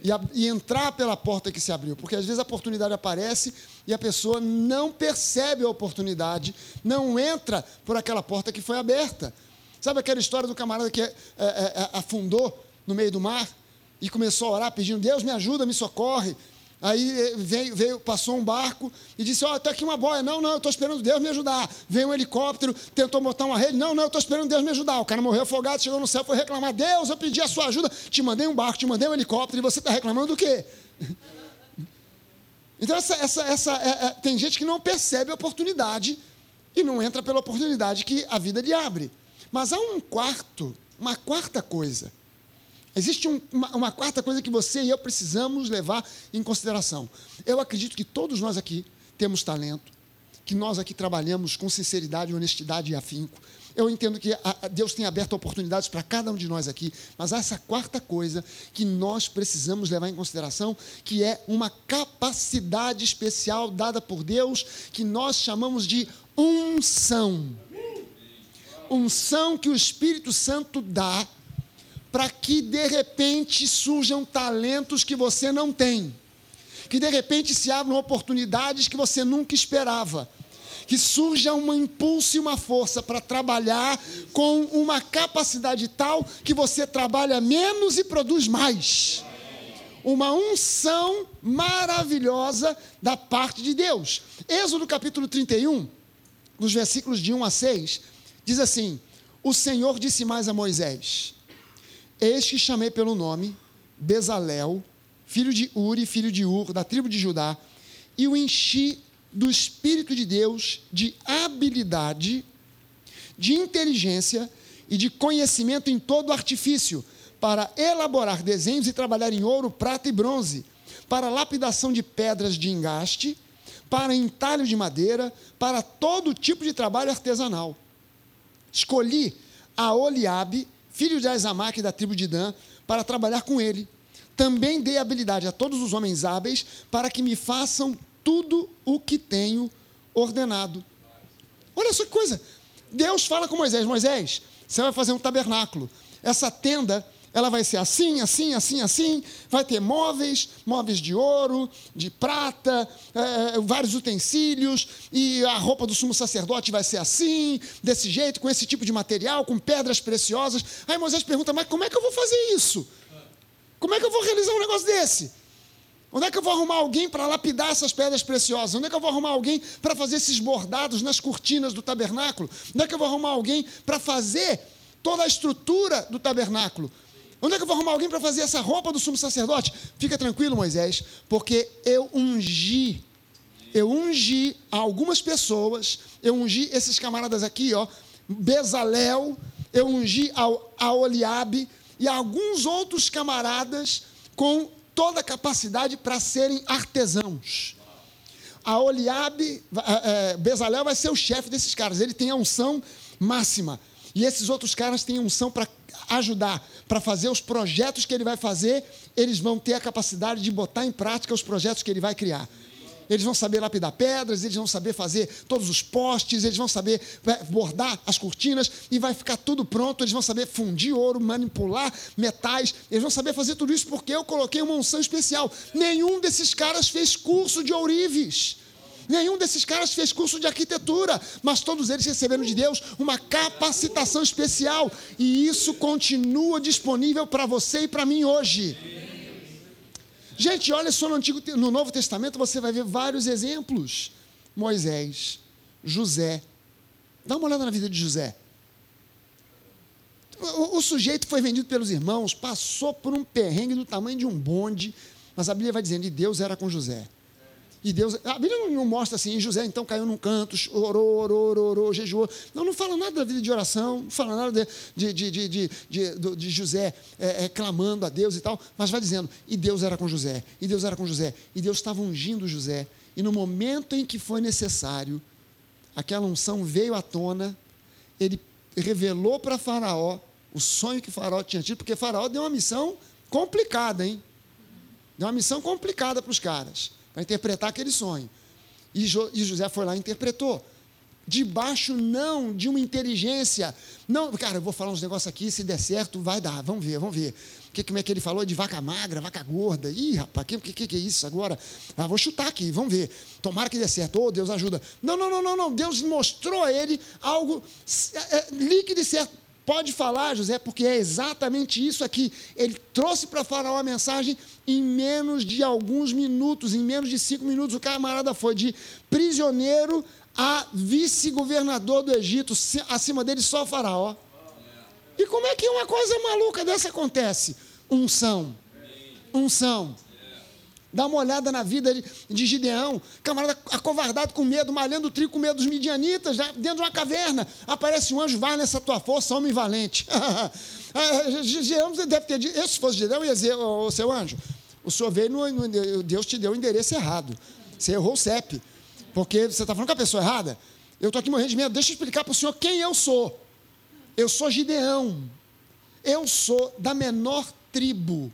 E, a, e, entrar pela porta que se abriu. Porque às vezes a oportunidade aparece e a pessoa não percebe a oportunidade, não entra por aquela porta que foi aberta. Sabe aquela história do camarada que é, é, é, afundou no meio do mar e começou a orar pedindo: Deus me ajuda, me socorre. Aí eh, veio, veio, passou um barco e disse: Ó, oh, está aqui uma boia. Não, não, eu estou esperando Deus me ajudar. Veio um helicóptero, tentou botar uma rede. Não, não, eu estou esperando Deus me ajudar. O cara morreu afogado, chegou no céu, foi reclamar: Deus, eu pedi a sua ajuda. Te mandei um barco, te mandei um helicóptero e você está reclamando do quê? Então, essa, essa, essa, é, é, tem gente que não percebe a oportunidade e não entra pela oportunidade que a vida lhe abre. Mas há um quarto, uma quarta coisa Existe um, uma, uma, quarta coisa que você e eu precisamos levar em consideração. Eu acredito que todos nós aqui temos talento, que nós aqui trabalhamos com sinceridade, honestidade e afinco. Eu entendo que Deus tem aberto oportunidades para cada um de nós aqui, mas há essa quarta coisa que nós precisamos levar em consideração, que é uma capacidade especial dada por Deus, que nós chamamos de unção. Unção que o Espírito Santo dá para que de repente surjam talentos que você não tem, que de repente se abram oportunidades que você nunca esperava, que surja um impulso e uma força para trabalhar com uma capacidade tal que você trabalha menos e produz mais. Uma unção maravilhosa da parte de Deus. Êxodo capítulo 31, nos versículos de 1 a 6, diz assim: O Senhor disse mais a Moisés: Eis que chamei pelo nome Bezalel, filho de Uri, filho de Ur, da tribo de Judá, e o enchi do Espírito de Deus de habilidade, de inteligência e de conhecimento em todo artifício, para elaborar desenhos e trabalhar em ouro, prata e bronze, para lapidação de pedras de engaste, para entalho de madeira, para todo tipo de trabalho artesanal. Escolhi a Oliabe, filho de Aizamaque da tribo de Dan, para trabalhar com ele. Também dei habilidade a todos os homens hábeis para que me façam tudo o que tenho ordenado. Olha só que coisa. Deus fala com Moisés: Moisés, você vai fazer um tabernáculo. Essa tenda ela vai ser assim, assim, assim, assim. Vai ter móveis, móveis de ouro, de prata, é, vários utensílios. E a roupa do sumo sacerdote vai ser assim, desse jeito, com esse tipo de material, com pedras preciosas. Aí Moisés pergunta: Mas como é que eu vou fazer isso? Como é que eu vou realizar um negócio desse? Onde é que eu vou arrumar alguém para lapidar essas pedras preciosas? Onde é que eu vou arrumar alguém para fazer esses bordados nas cortinas do tabernáculo? Onde é que eu vou arrumar alguém para fazer toda a estrutura do tabernáculo? Onde é que eu vou arrumar alguém para fazer essa roupa do sumo sacerdote? Fica tranquilo, Moisés, porque eu ungi, eu ungi algumas pessoas, eu ungi esses camaradas aqui, ó, Bezalel, eu ungi ao, a Oliabe e alguns outros camaradas com toda a capacidade para serem artesãos. A Oliabe, é, Bezalel vai ser o chefe desses caras, ele tem a unção máxima. E esses outros caras têm unção para ajudar, para fazer os projetos que ele vai fazer, eles vão ter a capacidade de botar em prática os projetos que ele vai criar. Eles vão saber lapidar pedras, eles vão saber fazer todos os postes, eles vão saber é, bordar as cortinas e vai ficar tudo pronto. Eles vão saber fundir ouro, manipular metais, eles vão saber fazer tudo isso porque eu coloquei uma unção especial. Nenhum desses caras fez curso de ourives. Nenhum desses caras fez curso de arquitetura, mas todos eles receberam de Deus uma capacitação especial, e isso continua disponível para você e para mim hoje. Gente, olha só no, Antigo, no Novo Testamento você vai ver vários exemplos. Moisés, José. Dá uma olhada na vida de José. O, o, sujeito foi vendido pelos irmãos, passou por um perrengue do tamanho de um bonde, mas a Bíblia vai dizendo que Deus era com José. E Deus, a Bíblia não, mostra assim, José então caiu num canto, orou, orou, orou, orou, jejuou. Não, não fala nada da vida de oração, não fala nada de, de, de, de, de, de José é, é, clamando a Deus e tal, mas vai dizendo, e Deus era com José, e Deus era com José, e Deus estava ungindo José. E no momento em que foi necessário, aquela unção veio à tona, ele revelou para Faraó o sonho que Faraó tinha tido, porque Faraó deu uma missão complicada, hein? Deu uma missão complicada para os caras para interpretar aquele sonho. E, jo, e José foi lá e interpretou. Debaixo não de uma inteligência. Não, cara, eu vou falar uns negócios aqui, se der certo, vai dar, vamos ver, vamos ver. Que, como é que ele falou de vaca magra, vaca gorda? Ih, rapaz, o que, que, que, é isso agora? Ah, vou chutar aqui, vamos ver. Tomara que dê certo. Oh, Deus ajuda. Não, não, não, não, não. Deus mostrou a ele algo é, é, líquido e certo. Pode falar, José, porque é exatamente isso aqui. Ele trouxe para Faraó a mensagem em menos de alguns minutos, em menos de cinco minutos. O camarada foi de prisioneiro a vice-governador do Egito, acima dele só Faraó. E como é que uma coisa maluca dessa acontece? Unção. Unção. Dá uma olhada na vida de Gideão, camarada acovardado com medo, malhando o trigo com medo dos midianitas, dentro de uma caverna. Aparece um anjo, vai nessa tua força, homem valente. Ah, Gideão deve ter dito, se fosse Gideão, ia dizer, o seu anjo, o senhor veio, no, no, Deus te deu o endereço errado. Você errou o CEP, porque você está falando com a pessoa errada. Eu estou aqui morrendo de medo, deixa eu explicar para o senhor quem eu sou. Eu sou Gideão. Eu sou da menor tribo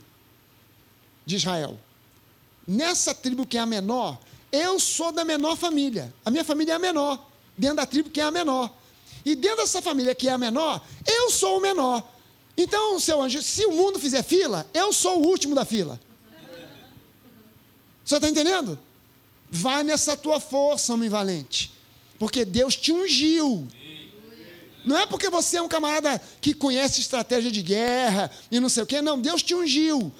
de Israel nessa tribo que é a menor, eu sou da menor família. A minha família é a menor, dentro da tribo que é a menor. E dentro dessa família que é a menor, eu sou o menor. Então, seu anjo, se o mundo fizer fila, eu sou o último da fila. Você está entendendo? Vai nessa tua força, homem valente. Porque Deus te ungiu. Não é porque você é um camarada que conhece estratégia de guerra e não sei o quê. Não, Deus te ungiu.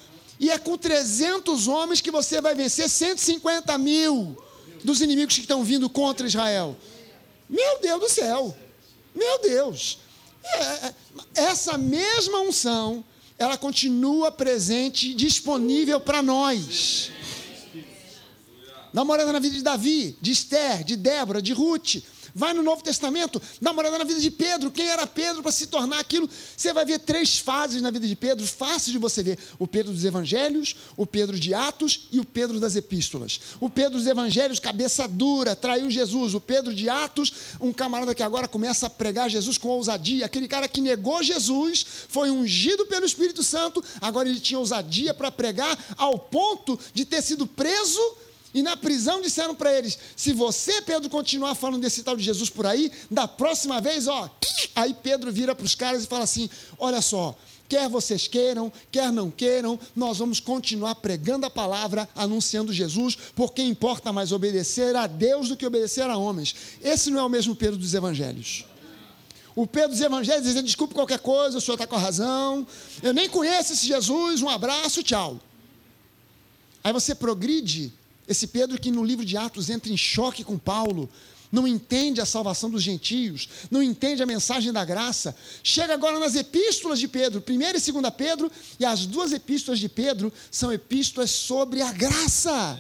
E é com 300 homens que você vai vencer 150 mil dos inimigos que estão vindo contra Israel. Meu Deus do céu! Meu Deus! É, é essa mesma unção, ela continua presente, disponível para nós. Olhada na vida de Davi, de Esther, de Débora, de Ruth. Vai no Novo Testamento, dá uma olhada na vida de Pedro. Quem era Pedro para se tornar aquilo? Você vai ver três fases na vida de Pedro, fácil de você ver: o Pedro dos Evangelhos, o Pedro de Atos e o Pedro das Epístolas. O Pedro dos Evangelhos, cabeça dura, traiu Jesus. O Pedro de Atos, um camarada que agora começa a pregar Jesus com ousadia. Aquele cara que negou Jesus, foi ungido pelo Espírito Santo, agora ele tinha ousadia para pregar, ao ponto de ter sido preso E na prisão disseram para eles: se você, Pedro, continuar falando desse tal de Jesus por aí, da próxima vez, ó. Aí Pedro vira para os caras e fala assim: olha só, quer vocês queiram, quer não queiram, nós vamos continuar pregando a palavra, anunciando Jesus, porque importa mais obedecer a Deus do que obedecer a homens. Esse não é o mesmo Pedro dos evangelhos. O Pedro dos evangelhos dizendo: desculpe qualquer coisa, o senhor está com a razão, eu nem conheço esse Jesus, um abraço, tchau. Aí você progride esse Pedro que no livro de Atos entra em choque com Paulo, não entende a salvação dos gentios, não entende a mensagem da graça. Chega agora nas epístolas de Pedro, primeira e segunda Pedro, e as duas epístolas de Pedro são epístolas sobre a graça.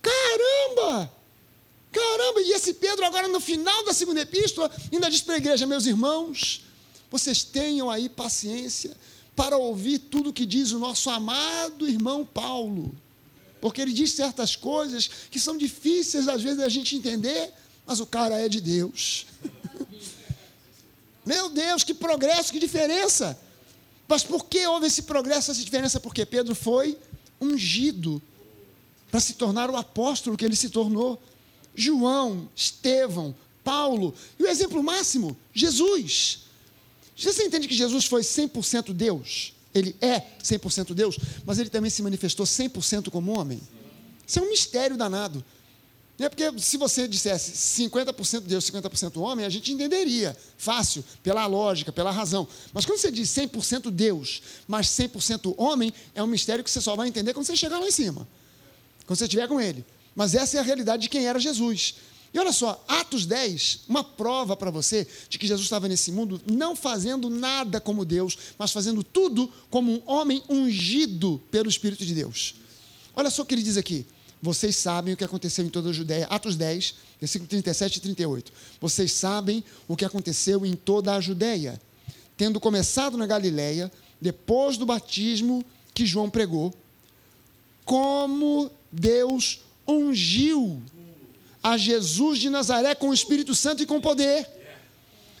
Caramba! Caramba! E esse Pedro agora no final da segunda epístola ainda diz para a igreja, meus irmãos, vocês tenham aí paciência para ouvir tudo que diz o nosso amado irmão Paulo porque ele diz certas coisas que são difíceis às vezes a gente entender, mas o cara é de Deus. Meu Deus, que progresso, que diferença! Mas por que houve esse progresso, essa diferença? Porque Pedro foi ungido para se tornar o apóstolo que ele se tornou. João, Estevão, Paulo, e o exemplo máximo, Jesus. Você entende que Jesus foi 100% Deus? Ele é 100% Deus, mas ele também se manifestou 100% como homem. Isso é um mistério danado. É porque se você dissesse 50% Deus, 50% homem, a gente entenderia, fácil, pela lógica, pela razão. Mas quando você diz 100% Deus, mas 100% homem, é um mistério que você só vai entender quando você chegar lá em cima. Quando você estiver com ele. Mas essa é a realidade de quem era Jesus. E olha só, Atos 10, uma prova para você de que Jesus estava nesse mundo não fazendo nada como Deus, mas fazendo tudo como um homem ungido pelo Espírito de Deus. Olha só o que ele diz aqui. Vocês sabem o que aconteceu em toda a Judéia. Atos 10, versículo 37 e 38. Vocês sabem o que aconteceu em toda a Judéia, tendo começado na Galiléia, depois do batismo que João pregou, como Deus ungiu a Jesus de Nazaré com o Espírito Santo e com poder.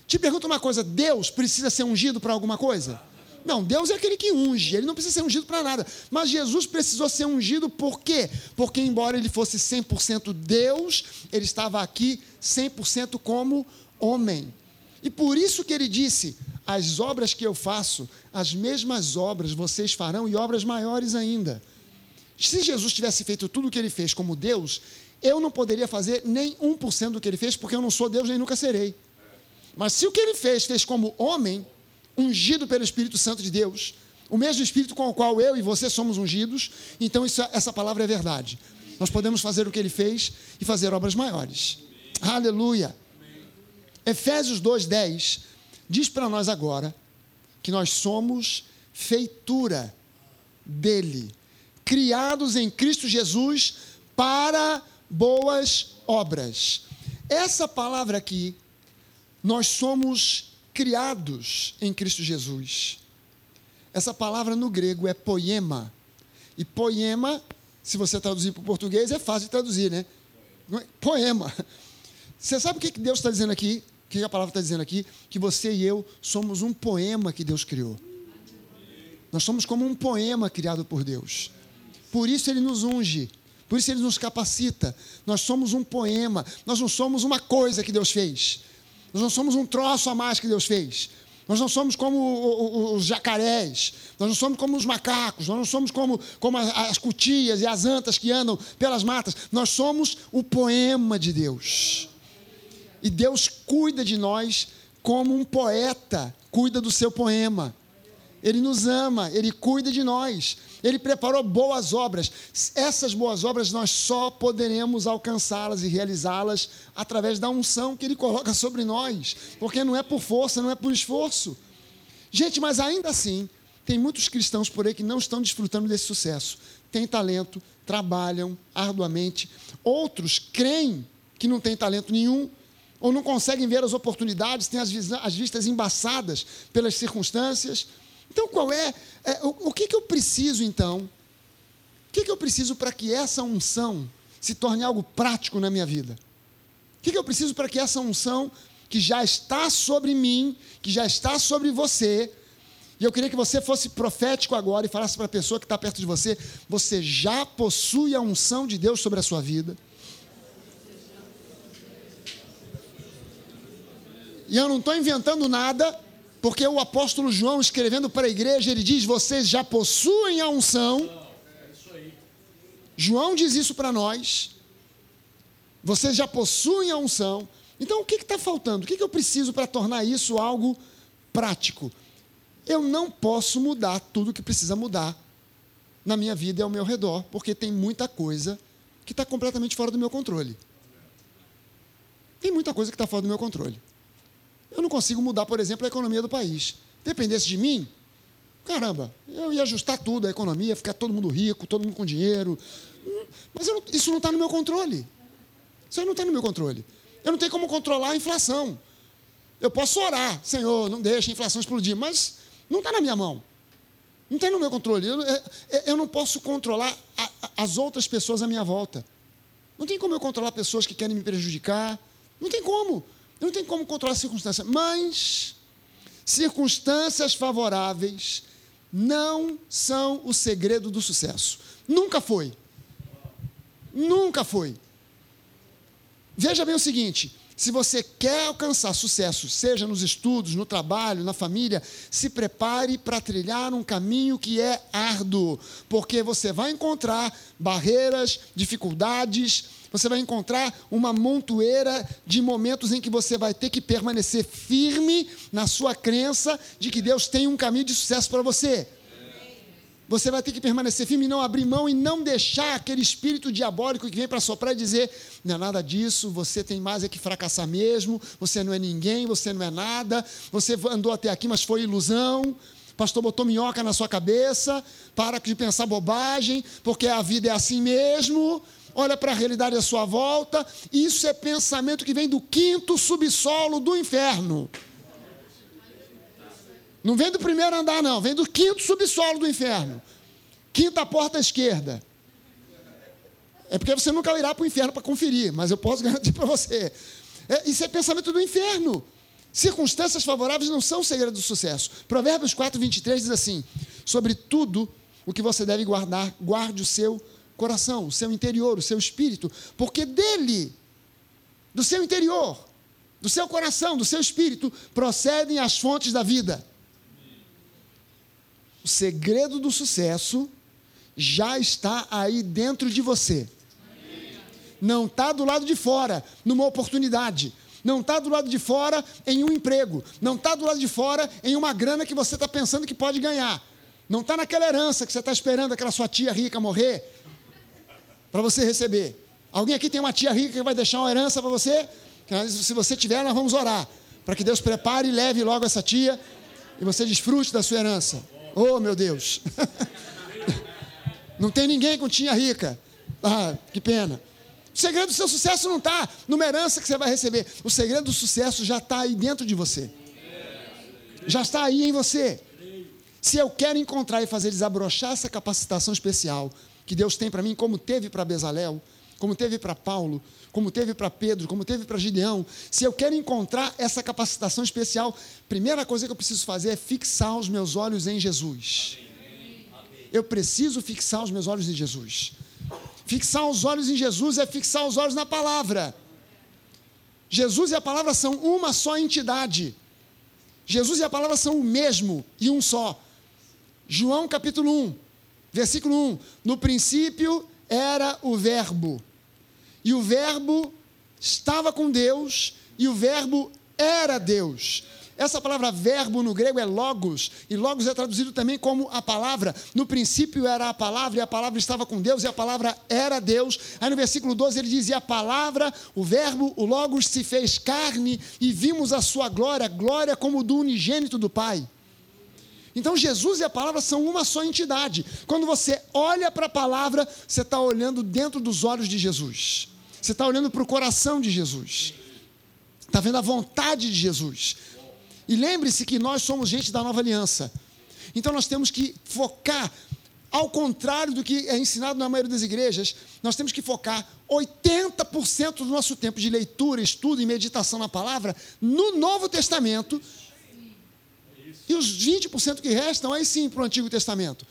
Te pergunto uma coisa: Deus precisa ser ungido para alguma coisa? Não, Deus é aquele que unge, ele não precisa ser ungido para nada. Mas Jesus precisou ser ungido por quê? Porque, embora ele fosse 100% Deus, ele estava aqui 100% como homem. E por isso que ele disse: As obras que eu faço, as mesmas obras vocês farão e obras maiores ainda. Se Jesus tivesse feito tudo o que ele fez como Deus, eu não poderia fazer nem 1% do que ele fez, porque eu não sou Deus nem nunca serei. Mas se o que ele fez, fez como homem, ungido pelo Espírito Santo de Deus, o mesmo Espírito com o qual eu e você somos ungidos, então isso, essa palavra é verdade. Nós podemos fazer o que ele fez e fazer obras maiores. Aleluia. Efésios 2,10 diz para nós agora que nós somos feitura dele, criados em Cristo Jesus para boas obras. Essa palavra aqui, nós somos criados em Cristo Jesus. Essa palavra no grego é poema. E poema, se você traduzir para o português, é fácil de traduzir, né? É? Poema. Você sabe o que Deus está dizendo aqui? O que a palavra está dizendo aqui? Que você e eu somos um poema que Deus criou. Nós somos como um poema criado por Deus. Por isso ele nos unge. Por isso ele nos capacita. Nós somos um poema, nós não somos uma coisa que Deus fez. Nós não somos um troço a mais que Deus fez. Nós não somos como os jacarés, nós não somos como os macacos, nós não somos como, como as cutias e as antas que andam pelas matas. Nós somos o poema de Deus. E Deus cuida de nós como um poeta cuida do seu poema. Ele nos ama, Ele cuida de nós. Ele preparou boas obras. Essas boas obras nós só poderemos alcançá-las e realizá-las através da unção que Ele coloca sobre nós, porque não é por força, não é por esforço. Gente, mas ainda assim, tem muitos cristãos por aí que não estão desfrutando desse sucesso. Têm talento, trabalham arduamente. Outros creem que não têm talento nenhum, ou não conseguem ver as oportunidades, têm as, as vistas embaçadas pelas circunstâncias então, qual é, é o, o, que, que eu preciso então? O que, que eu preciso para que essa unção se torne algo prático na minha vida? O que, que eu preciso para que essa unção que já está sobre mim, que já está sobre você, E eu queria que você fosse profético agora e falasse para a pessoa que está perto de você: você já possui a unção de Deus sobre a sua vida. E eu não estou inventando nada, porque o apóstolo João, escrevendo para a igreja, ele diz: vocês já possuem a unção. João diz isso para nós. Vocês já possuem a unção. Então, o que está faltando? O que, que eu preciso para tornar isso algo prático? Eu não posso mudar tudo que precisa mudar na minha vida e ao meu redor, porque tem muita coisa que está completamente fora do meu controle. Tem muita coisa que está fora do meu controle. Eu não consigo mudar, por exemplo, a economia do país. Dependesse de mim, caramba, eu ia ajustar tudo, a economia, ficar todo mundo rico, todo mundo com dinheiro. Mas não, isso não está no meu controle. Isso não está no meu controle. Eu não tenho como controlar a inflação. Eu posso orar, Senhor, não deixe a inflação explodir, mas não está na minha mão. Não está no meu controle. Eu, eu não posso controlar a, as outras pessoas à minha volta. Não tem como eu controlar pessoas que querem me prejudicar. Não tem como. Não tenho como controlar as circunstâncias. Mas circunstâncias favoráveis não são o segredo do sucesso. Nunca foi. Nunca foi. Veja bem o seguinte: se você quer alcançar sucesso, seja nos estudos, no trabalho, na família, se prepare para trilhar um caminho que é árduo, porque você vai encontrar barreiras, dificuldades, você vai encontrar uma montoeira de momentos em que você vai ter que permanecer firme na sua crença de que Deus tem um caminho de sucesso para você. Você vai ter que permanecer firme não abrir mão e não deixar aquele espírito diabólico que vem para soprar e dizer: não é nada disso, você tem mais é que fracassar mesmo, você não é ninguém, você não é nada, você andou até aqui, mas foi ilusão. Pastor botou minhoca na sua cabeça, para de pensar bobagem, porque a vida é assim mesmo. Olha para a realidade à sua volta. Isso é pensamento que vem do quinto subsolo do inferno. Não vem do primeiro andar, não. Vem do quinto subsolo do inferno. Quinta porta à esquerda. É porque você nunca irá para o inferno para conferir, mas eu posso garantir para você. É, isso é pensamento do inferno. Circunstâncias favoráveis não são segredo do sucesso. Provérbios 4, 23 diz assim: Sobre tudo o que você deve guardar, guarde o seu coração, o seu interior, o seu espírito, porque dele, do seu interior, do seu coração, do seu espírito, procedem as fontes da vida. O segredo do sucesso já está aí dentro de você. Não está do lado de fora, numa oportunidade. Não está do lado de fora em um emprego. Não está do lado de fora em uma grana que você está pensando que pode ganhar. Não está naquela herança que você está esperando aquela sua tia rica morrer para você receber. Alguém aqui tem uma tia rica que vai deixar uma herança para você? Se você tiver, nós vamos orar. Para que Deus prepare e leve logo essa tia e você desfrute da sua herança. Oh, meu Deus. Não tem ninguém com tinha rica. Ah, que pena. O segredo do seu sucesso não está numa herança que você vai receber. O segredo do sucesso já está aí dentro de você. Já está aí em você. Se eu quero encontrar e fazer desabrochar essa capacitação especial que Deus tem para mim, como teve para Bezalel, como teve para Paulo, como teve para Pedro, como teve para Gideão, se eu quero encontrar essa capacitação especial, primeira coisa que eu preciso fazer é fixar os meus olhos em Jesus. Eu preciso fixar os meus olhos em Jesus. Fixar os olhos em Jesus é fixar os olhos na palavra. Jesus e a palavra são uma só entidade. Jesus e a palavra são o mesmo e um só. João capítulo 1, versículo 1: No princípio era o Verbo e o Verbo estava com Deus, e o Verbo era Deus. Essa palavra verbo no grego é logos, e logos é traduzido também como a palavra. No princípio era a palavra, e a palavra estava com Deus, e a palavra era Deus. Aí no versículo 12 ele diz: E a palavra, o verbo, o logos se fez carne, e vimos a sua glória, glória como do unigênito do Pai. Então Jesus e a palavra são uma só entidade. Quando você olha para a palavra, você está olhando dentro dos olhos de Jesus. Você está olhando para o coração de Jesus. Está vendo a vontade de Jesus. E lembre-se que nós somos gente da nova aliança. Então nós temos que focar, ao contrário do que é ensinado na maioria das igrejas, nós temos que focar 80% do nosso tempo de leitura, estudo e meditação na palavra no Novo Testamento E os 20% que restam, aí sim, para o Antigo Testamento.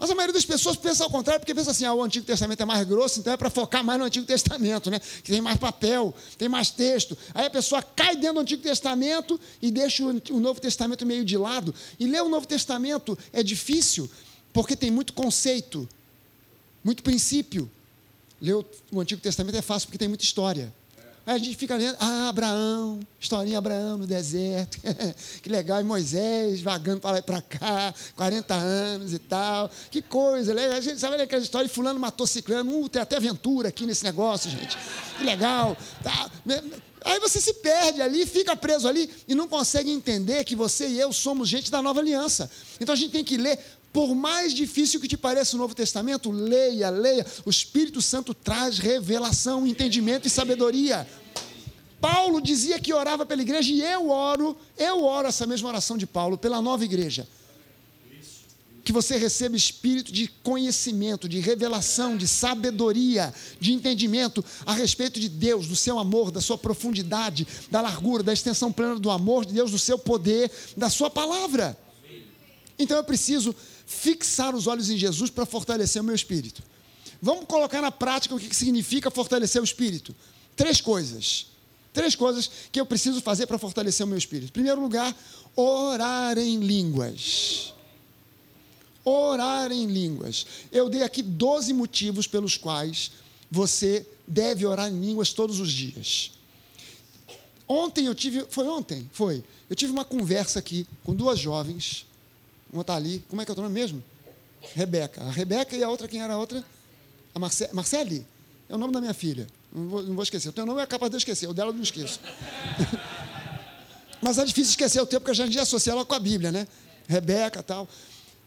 Mas a maioria das pessoas pensa ao contrário, porque pensa assim: ah, o Antigo Testamento é mais grosso, então é para focar mais no Antigo Testamento, né? Que tem mais papel, tem mais texto. Aí a pessoa cai dentro do Antigo Testamento e deixa o Novo Testamento meio de lado. E ler o Novo Testamento é difícil, porque tem muito conceito, muito princípio. Ler o Antigo Testamento é fácil porque tem muita história. Aí a gente fica lendo, ah, Abraão, historinha Abraão no deserto, que legal, e Moisés vagando para lá e para cá, 40 anos e tal, que coisa, a gente sabe aquela história de fulano matou ciclano, uh, tem até aventura aqui nesse negócio, gente, que legal. Tá. Aí você se perde ali, fica preso ali e não consegue entender que você e eu somos gente da nova aliança. Então a gente tem que ler por mais difícil que te pareça o Novo Testamento, leia, leia. O Espírito Santo traz revelação, entendimento e sabedoria. Paulo dizia que orava pela igreja e eu oro, eu oro essa mesma oração de Paulo pela nova igreja. Que você receba espírito de conhecimento, de revelação, de sabedoria, de entendimento a respeito de Deus, do seu amor, da sua profundidade, da largura, da extensão plena do amor de Deus, do seu poder, da sua palavra. Então eu preciso fixar os olhos em Jesus para fortalecer o meu espírito. Vamos colocar na prática o que significa fortalecer o espírito. Três coisas. Três coisas que eu preciso fazer para fortalecer o meu espírito. Em primeiro lugar, orar em línguas. Orar em línguas. Eu dei aqui 12 motivos pelos quais você deve orar em línguas todos os dias. Ontem eu tive, foi ontem? Foi. Eu tive uma conversa aqui com duas jovens. Uma está ali, como é que é o nome mesmo? Rebeca. A Rebeca e a outra, quem era a outra? A Marce Marcele? É o nome da minha filha. Não vou, não vou esquecer. O teu nome é capaz de eu esquecer, o dela eu não esqueço. Mas é difícil esquecer o tempo que a gente associa ela com a Bíblia, né? Rebeca tal.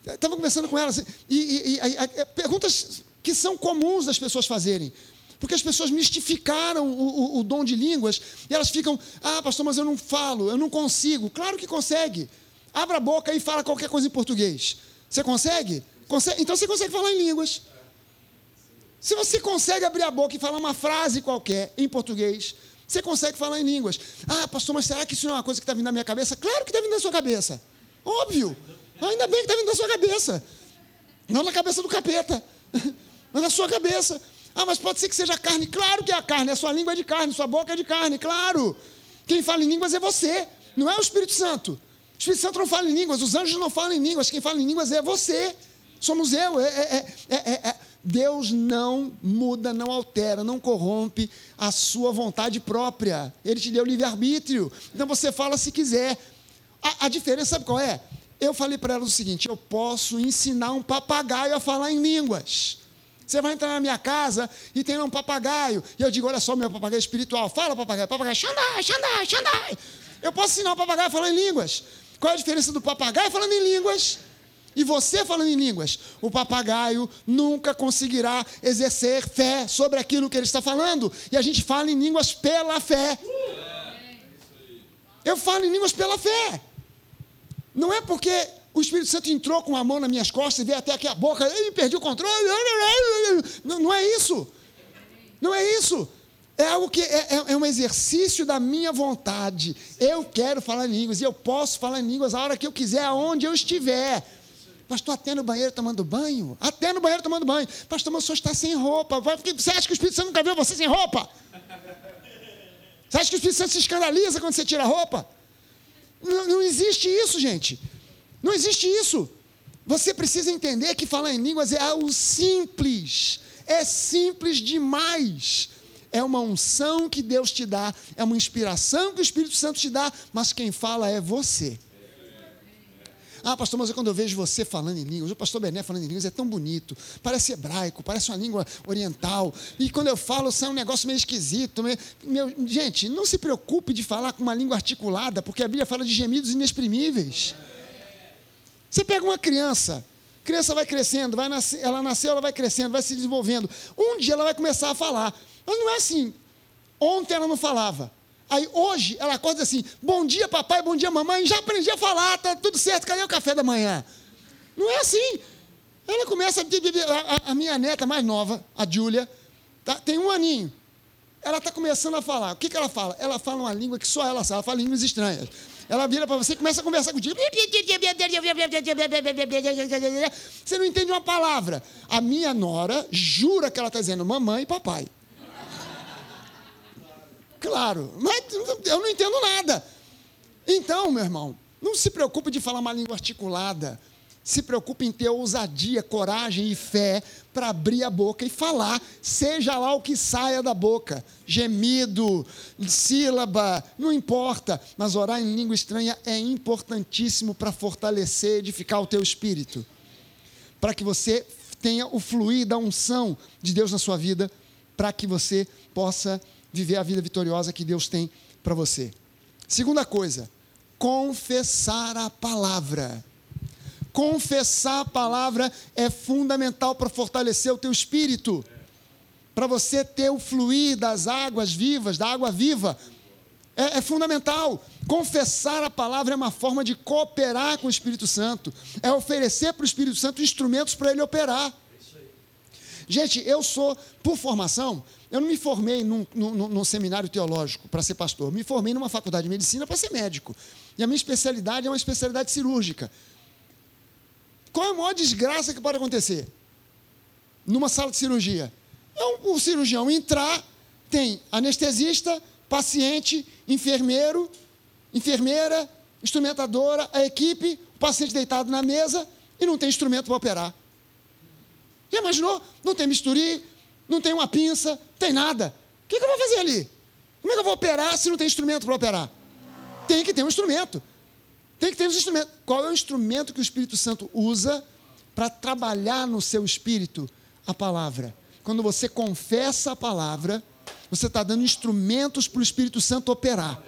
Estava conversando com ela assim, e, e, e a, perguntas que são comuns das pessoas fazerem. Porque as pessoas mistificaram o, o, o, dom de línguas e elas ficam, ah, pastor, mas eu não falo, eu não consigo. Claro que consegue. Abra a boca e fala qualquer coisa em português. Você consegue? consegue? Então você consegue falar em línguas. Se você consegue abrir a boca e falar uma frase qualquer em português, você consegue falar em línguas. Ah, pastor, mas será que isso não é uma coisa que está vindo na minha cabeça? Claro que está vindo na sua cabeça. Óbvio. Ainda bem que está vindo na sua cabeça. Não na cabeça do capeta, mas na sua cabeça. Ah, mas pode ser que seja carne. Claro que é a carne. A sua língua é de carne, sua boca é de carne, claro. Quem fala em línguas é você, não é o Espírito Santo. Espírito Santo não fala em línguas, os anjos não falam em línguas. Quem fala em línguas é você. Somos eu. é, é, é, é, é Deus não muda, não altera, não corrompe a sua vontade própria. Ele te deu livre-arbítrio. Então você fala se quiser. A, a diferença, sabe qual é? Eu falei para ela o seguinte: eu posso ensinar um papagaio a falar em línguas. Você vai entrar na minha casa e tem um papagaio. E eu digo: olha só, meu papagaio espiritual. Fala, papagaio. Papagaio, xandai, xandai, xandai. Eu posso ensinar o papagaio a falar em línguas. Qual é a diferença do papagaio falando em línguas e você falando em línguas, o papagaio nunca conseguirá exercer fé sobre aquilo que ele está falando. E a gente fala em línguas pela fé. Eu falo em línguas pela fé. Não é porque o Espírito Santo entrou com a mão nas minhas costas e veio até aqui a boca, e perdi o controle. Não, não é isso. Não é isso. É algo que é, é, é, um exercício da minha vontade. Eu quero falar em línguas e eu posso falar em línguas a hora que eu quiser, aonde eu estiver. Pastor, até no banheiro tomando banho? Até no banheiro tomando banho. Pastor, mas o senhor está sem roupa. Você acha que o Espírito Santo nunca viu você sem roupa? Você acha que o Espírito Santo se escandaliza quando você tira a roupa? Não, não existe isso, gente. Não existe isso. Você precisa entender que falar em línguas é algo simples. É simples demais. É uma unção que Deus te dá, é uma inspiração que o Espírito Santo te dá, mas quem fala é você. Ah, pastor, mas quando eu vejo você falando em línguas, o pastor Bené falando em línguas é tão bonito, parece hebraico, parece uma língua oriental. E quando eu falo, sai um negócio meio esquisito. Meio... Meu... Gente, não se preocupe de falar com uma língua articulada, porque a Bíblia fala de gemidos inexprimíveis. Você pega uma criança, criança vai crescendo, vai nascer, ela nasceu, ela vai crescendo, vai se desenvolvendo. Um dia ela vai começar a falar. Mas não é assim. Ontem ela não falava. Aí hoje ela acorda assim: bom dia, papai, bom dia, mamãe. Já aprendi a falar, tá tudo certo, cadê o café da manhã? Não é assim. Ela começa a, a, a minha neta mais nova, a Júlia, tá, tem um aninho. Ela está começando a falar. O que, que ela fala? Ela fala uma língua que só ela sabe, ela fala línguas estranhas. Ela vira para você e começa a conversar contigo. Você não entende uma palavra. A minha nora jura que ela está dizendo mamãe e papai. Claro, mas eu não entendo nada. Então, meu irmão, não se preocupe de falar uma língua articulada. Se preocupe em ter ousadia, coragem e fé para abrir a boca e falar, seja lá o que saia da boca, gemido, sílaba, não importa, mas orar em língua estranha é importantíssimo para fortalecer, edificar o teu espírito, para que você tenha o fluir da unção de Deus na sua vida, para que você possa viver a vida vitoriosa que Deus tem para você. Segunda coisa, confessar a palavra. Confessar a palavra é fundamental para fortalecer o teu espírito, para você ter o fluir das águas vivas, da água viva. É, é, fundamental. Confessar a palavra é uma forma de cooperar com o Espírito Santo, é oferecer para o Espírito Santo instrumentos para ele operar. Gente, eu sou, por formação, eu não me formei num, num, num seminário teológico para ser pastor, me formei numa faculdade de medicina para ser médico. E a minha especialidade é uma especialidade cirúrgica. Qual é a maior desgraça que pode acontecer? Numa sala de cirurgia. É um, o cirurgião entrar, tem anestesista, paciente, enfermeiro, enfermeira, instrumentadora, a equipe, o paciente deitado na mesa e não tem instrumento para operar. Já imaginou? Não tem misturi, não tem uma pinça, tem nada. O que, que eu vou fazer ali? Como é que eu vou operar se não tem instrumento para operar? Tem que ter um instrumento. Tem que ter os instrumentos. Qual é o instrumento que o Espírito Santo usa para trabalhar no seu espírito a palavra? Quando você confessa a palavra, você está dando instrumentos para o Espírito Santo operar,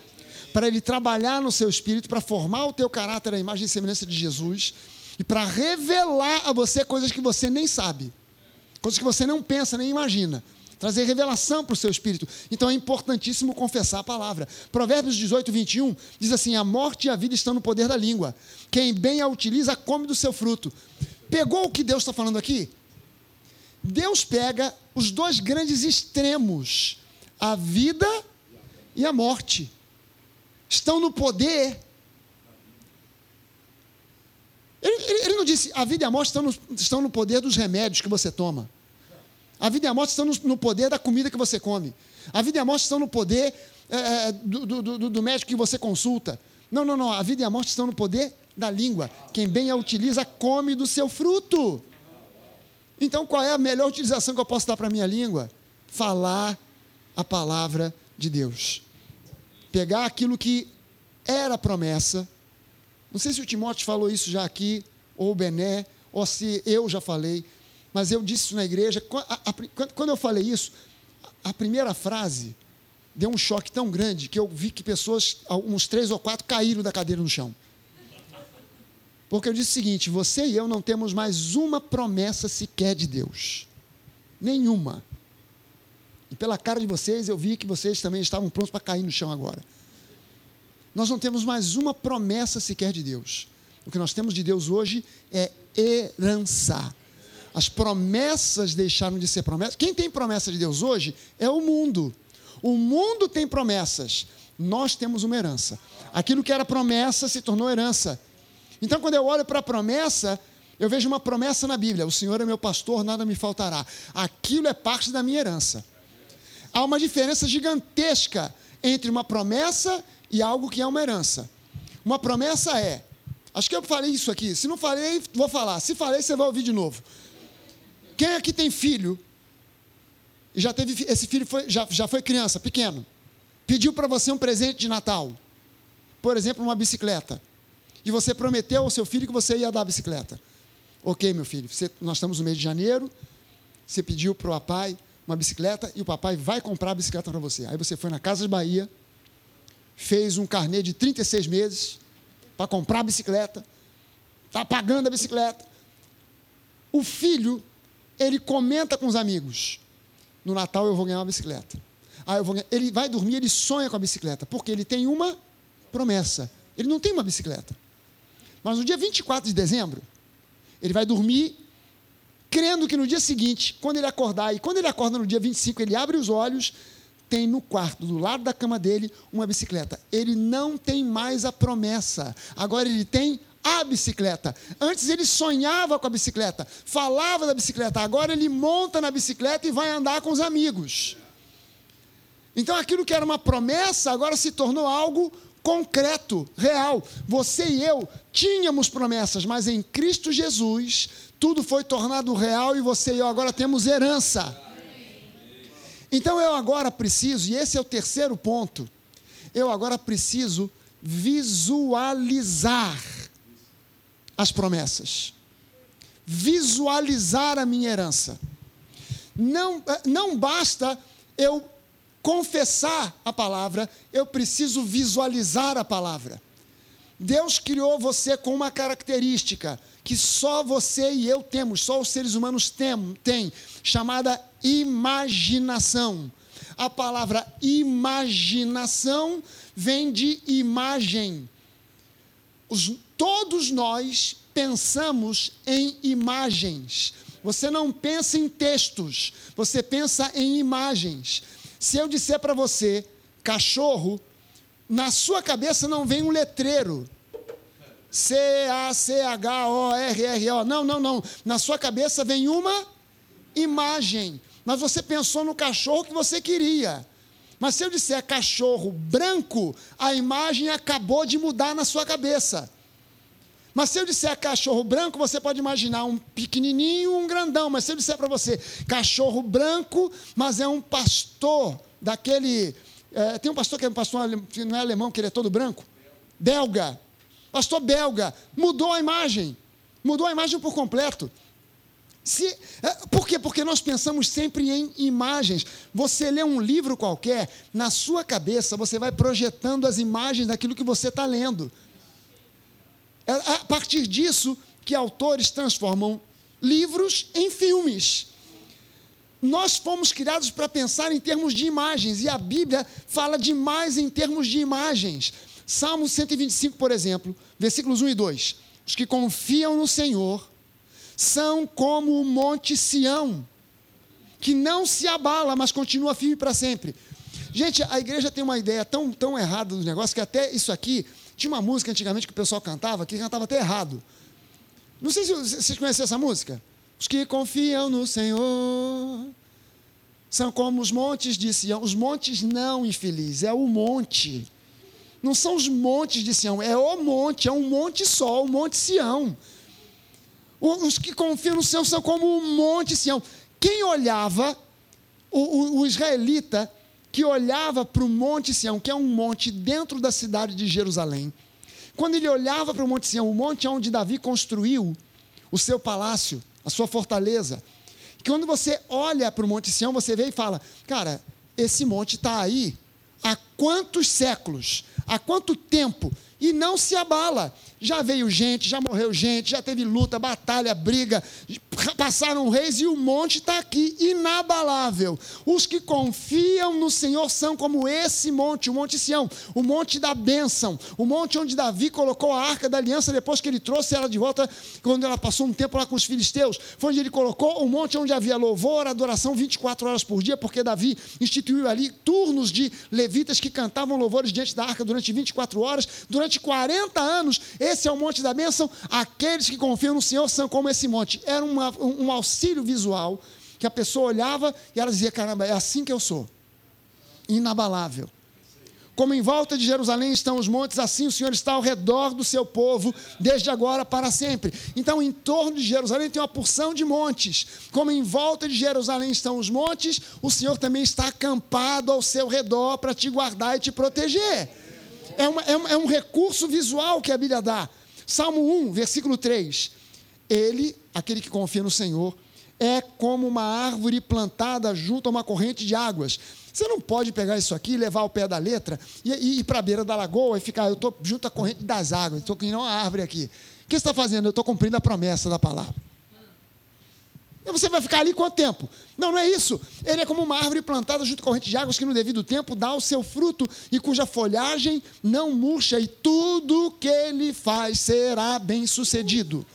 para ele trabalhar no seu espírito, para formar o teu caráter à imagem e semelhança de Jesus e para revelar a você coisas que você nem sabe, coisas que você não pensa nem imagina trazer revelação para o seu espírito. Então é importantíssimo confessar a palavra. Provérbios 18, 21 diz assim: A morte e a vida estão no poder da língua. Quem bem a utiliza, come do seu fruto. Pegou o que Deus está falando aqui? Deus pega os dois grandes extremos, a vida e a morte. Estão no poder. Ele, ele, ele não disse, a vida e a morte estão no, estão no poder dos remédios que você toma. A vida e a morte estão no poder da comida que você come. A vida e a morte estão no poder é, é, do, do, do, médico que você consulta. Não, não, não. A vida e a morte estão no poder da língua. Quem bem a utiliza, come do seu fruto. Então, qual é a melhor utilização que eu posso dar para a minha língua? Falar a palavra de Deus. Pegar aquilo que era promessa. Não sei se o Timóteo falou isso já aqui, ou o Bené, ou se eu já falei mas eu disse isso na igreja. Quando eu falei isso, a primeira frase deu um choque tão grande que eu vi que pessoas, uns três ou quatro, caíram da cadeira no chão. Porque eu disse o seguinte: você e eu não temos mais uma promessa sequer de Deus. Nenhuma. E pela cara de vocês, eu vi que vocês também estavam prontos para cair no chão agora. Nós não temos mais uma promessa sequer de Deus. O que nós temos de Deus hoje é herança. As promessas deixaram de ser promessas. Quem tem promessa de Deus hoje é o mundo. O mundo tem promessas. Nós temos uma herança. Aquilo que era promessa se tornou herança. Então, quando eu olho para a promessa, eu vejo uma promessa na Bíblia: O Senhor é meu pastor, nada me faltará. Aquilo é parte da minha herança. Há uma diferença gigantesca entre uma promessa e algo que é uma herança. Uma promessa é. Acho que eu falei isso aqui. Se não falei, vou falar. Se falei, você vai ouvir de novo. Quem aqui tem filho? E já teve esse filho foi, já, já foi criança, pequeno. Pediu para você um presente de Natal. Por exemplo, uma bicicleta. E você prometeu ao seu filho que você ia dar a bicicleta. Ok, meu filho, você, nós estamos no mês de janeiro. Você pediu para o papai uma bicicleta e o papai vai comprar a bicicleta para você. Aí você foi na Casa de Bahia, fez um carnê de 36 meses para comprar a bicicleta, está pagando a bicicleta. O filho ele comenta com os amigos: no Natal eu vou ganhar uma bicicleta. Ah, eu vou ganhar. Ele vai dormir, ele sonha com a bicicleta, porque ele tem uma promessa. Ele não tem uma bicicleta. Mas no dia 24 de dezembro, ele vai dormir crendo que no dia seguinte, quando ele acordar, e quando ele acorda no dia 25, ele abre os olhos, tem no quarto, do lado da cama dele, uma bicicleta. Ele não tem mais a promessa. Agora ele tem a bicicleta. Antes ele sonhava com a bicicleta, falava da bicicleta. Agora ele monta na bicicleta e vai andar com os amigos. Então aquilo que era uma promessa agora se tornou algo concreto, real. Você e eu tínhamos promessas, mas em Cristo Jesus tudo foi tornado real e você e eu agora temos herança. Então eu agora preciso, e esse é o terceiro ponto, eu agora preciso visualizar as promessas, visualizar a minha herança. Não, eh, não basta eu confessar a palavra, eu preciso visualizar a palavra. Deus criou você com uma característica que só você e eu temos, só os seres humanos têm, têm chamada imaginação. A palavra imaginação vem de imagem. Os, todos nós pensamos em imagens. Você não pensa em textos, você pensa em imagens. Se eu disser para você, cachorro, na sua cabeça não vem um letreiro. C-A-C-H-O-R-R-O. Não, não, não. Na sua cabeça vem uma imagem. Mas você pensou no cachorro que você queria. Mas se eu disser cachorro branco, a imagem acabou de mudar na sua cabeça. Mas se eu disser cachorro branco, você pode imaginar um pequenininho, um grandão. Mas se eu disser para você cachorro branco, mas é um pastor daquele. É, tem um pastor que é um pastor não é alemão, que ele é todo branco? Belga. Pastor belga. Mudou a imagem. Mudou a imagem por completo. Se, é, por quê? Porque nós pensamos sempre em imagens. Você lê um livro qualquer, na sua cabeça você vai projetando as imagens daquilo que você está lendo. É a partir disso que autores transformam livros em filmes. Nós fomos criados para pensar em termos de imagens, e a Bíblia fala demais em termos de imagens. Salmo 125, por exemplo, versículos 1 e 2. Os que confiam no Senhor são como o monte Sião, que não se abala, mas continua firme para sempre. Gente, a igreja tem uma ideia tão, tão errada do negócio que até isso aqui tinha uma música antigamente que o pessoal cantava, que cantava até errado. Não sei se vocês conhecem essa música. Os que confiam no Senhor são como os montes de Sião. Os montes não, infeliz, é o monte. Não são os montes de Sião, é o monte, é um monte só, o monte Sião. Os que confiam no Senhor são como o monte Sião. Quem olhava, o, o, o israelita, que olhava para o Monte Sião, que é um monte dentro da cidade de Jerusalém. Quando ele olhava para o Monte Sião, o monte onde Davi construiu o seu palácio, a sua fortaleza. Quando você olha para o Monte Sião, você vê e fala: Cara, esse monte está aí há quantos séculos? Há quanto tempo? E não se abala. Já veio gente, já morreu gente, já teve luta, batalha, briga, passaram reis e o monte está aqui, inabalável. Os que confiam no Senhor são como esse monte, o Monte Sião, o monte da bênção, o monte onde Davi colocou a arca da aliança depois que ele trouxe ela de volta, quando ela passou um tempo lá com os filisteus. Foi onde ele colocou o monte onde havia louvor, adoração 24 horas por dia, porque Davi instituiu ali turnos de levitas que cantavam louvores diante da arca durante 24 horas, durante 40 anos. Esse é o monte da bênção. Aqueles que confiam no Senhor são como esse monte. Era uma, um auxílio visual que a pessoa olhava e ela dizia: caramba, é assim que eu sou. Inabalável. Como em volta de Jerusalém estão os montes, assim o Senhor está ao redor do seu povo, desde agora para sempre. Então, em torno de Jerusalém tem uma porção de montes. Como em volta de Jerusalém estão os montes, o Senhor também está acampado ao seu redor para te guardar e te proteger é, uma, é, é um recurso visual que a Bíblia dá. Salmo 1, versículo 3. Ele, aquele que confia no Senhor, é como uma árvore plantada junto a uma corrente de águas. Você não pode pegar isso aqui, levar ao pé da letra e, e ir para a beira da lagoa e ficar, eu estou junto à corrente das águas, estou não uma árvore aqui. O que você está fazendo? Eu estou cumprindo a promessa da palavra. E você vai ficar ali quanto tempo? Não, não é isso. Ele é como uma árvore plantada junto a corrente de águas que no devido tempo dá o seu fruto e cuja folhagem não murcha e tudo que ele faz será bem sucedido.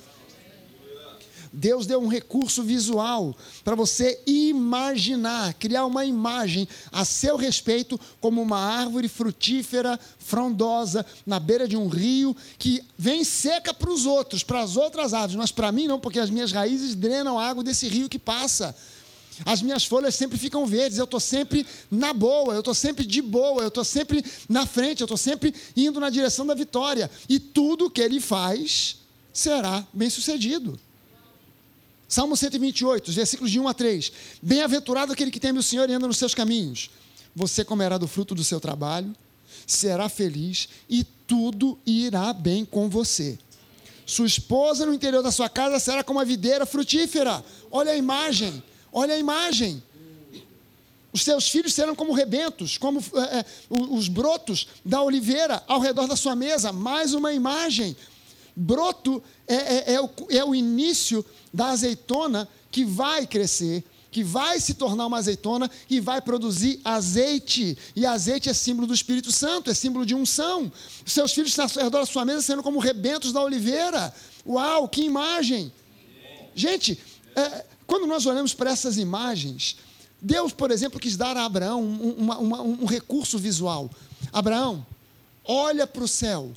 Deus deu um recurso visual para você imaginar, criar uma imagem a seu respeito como uma árvore frutífera, frondosa, na beira de um rio, que vem seca para os outros, para as outras árvores, mas para mim não, porque as minhas raízes drenam a água desse rio que passa. As minhas folhas sempre ficam verdes, eu estou sempre na boa, eu estou sempre de boa, eu estou sempre na frente, eu estou sempre indo na direção da vitória. E tudo que ele faz será bem sucedido. Salmo 128, versículos de 1 a 3. Bem-aventurado aquele que teme o Senhor e anda nos seus caminhos. Você comerá do fruto do seu trabalho, será feliz e tudo irá bem com você. Sua esposa no interior da sua casa será como a videira frutífera. Olha a imagem. Olha a imagem. Os seus filhos serão como rebentos, como é, é os brotos da oliveira ao redor da sua mesa. Mais uma imagem. Broto é, é, é, o, é o início da azeitona que vai crescer, que vai se tornar uma azeitona e vai produzir azeite. E azeite é símbolo do Espírito Santo, é símbolo de unção. Seus filhos da sua mesa sendo como rebentos da oliveira. Uau, que imagem! Gente, é, quando nós olhamos para essas imagens, Deus, por exemplo, quis dar a Abraão um, uma, uma, um recurso visual. Abraão, olha para o céu,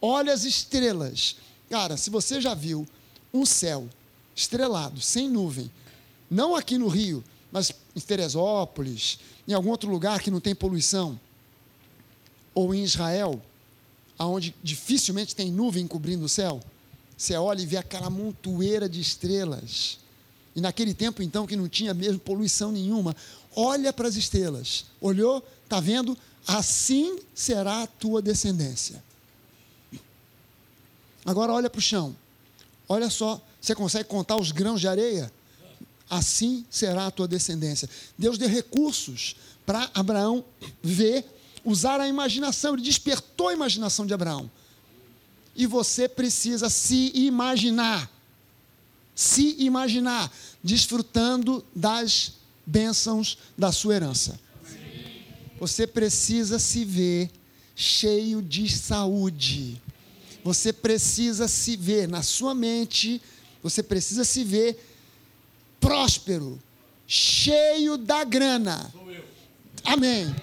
olha as estrelas. Cara, se você já viu um céu estrelado, sem nuvem, não aqui no Rio, mas em Teresópolis, em algum outro lugar que não tem poluição, ou em Israel, onde dificilmente tem nuvem cobrindo o céu, você olha e vê aquela montoeira de estrelas e naquele tempo, então, que não tinha mesmo poluição nenhuma, olha para as estrelas. Olhou, está vendo? Assim será a tua descendência. Agora olha para o chão. Olha só, você consegue contar os grãos de areia? Assim será a tua descendência. Deus deu recursos para Abraão ver, usar a imaginação. Ele despertou a imaginação de Abraão. E você precisa se imaginar se imaginar desfrutando das bênçãos da sua herança. Você precisa se ver cheio de saúde. Você precisa se ver na sua mente, você precisa se ver próspero, cheio da grana. Amém.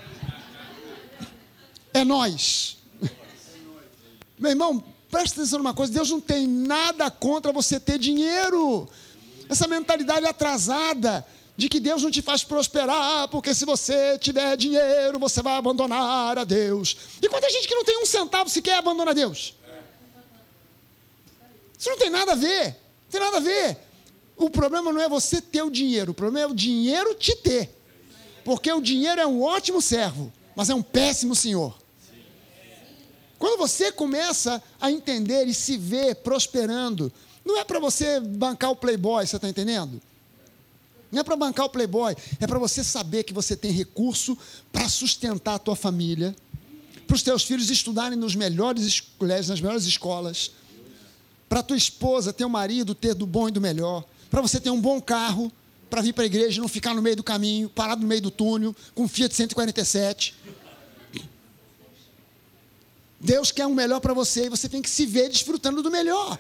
É nós. Meu irmão, Presta atenção numa coisa: Deus não tem nada contra você ter dinheiro. Essa mentalidade atrasada de que Deus não te faz prosperar, porque se você tiver dinheiro, você vai abandonar a Deus. E quanta gente que não tem um centavo sequer abandona Deus? Isso não tem nada a ver. Não tem nada a ver. O problema não é você ter o dinheiro, o problema é o dinheiro te ter. Porque o dinheiro é um ótimo servo, mas é um péssimo senhor. Quando você começa a entender e se ver prosperando, não é para você bancar o playboy, você está entendendo? Não é para bancar o playboy, é para você saber que você tem recurso para sustentar a tua família, para os teus filhos estudarem nos melhores colégios, nas melhores escolas, para tua esposa, teu marido ter do bom e do melhor, para você ter um bom carro, para vir para a igreja e não ficar no meio do caminho, parado no meio do túnel, com Fiat 147. Deus quer um melhor para você e você tem que se ver desfrutando do melhor.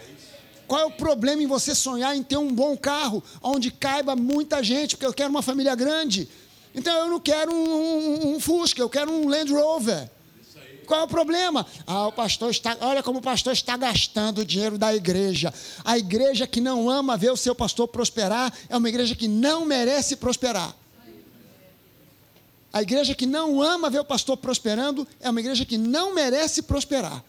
Qual é o problema em você sonhar em ter um bom carro, onde caiba muita gente, porque eu quero uma família grande? Então eu não quero um, um, um Fusca, eu quero um Land Rover. Qual é o problema? Ah, o pastor está. Olha como o pastor está gastando o dinheiro da igreja. A igreja que não ama ver o seu pastor prosperar é uma igreja que não merece prosperar. A igreja que não ama ver o pastor prosperando é uma igreja que não merece prosperar.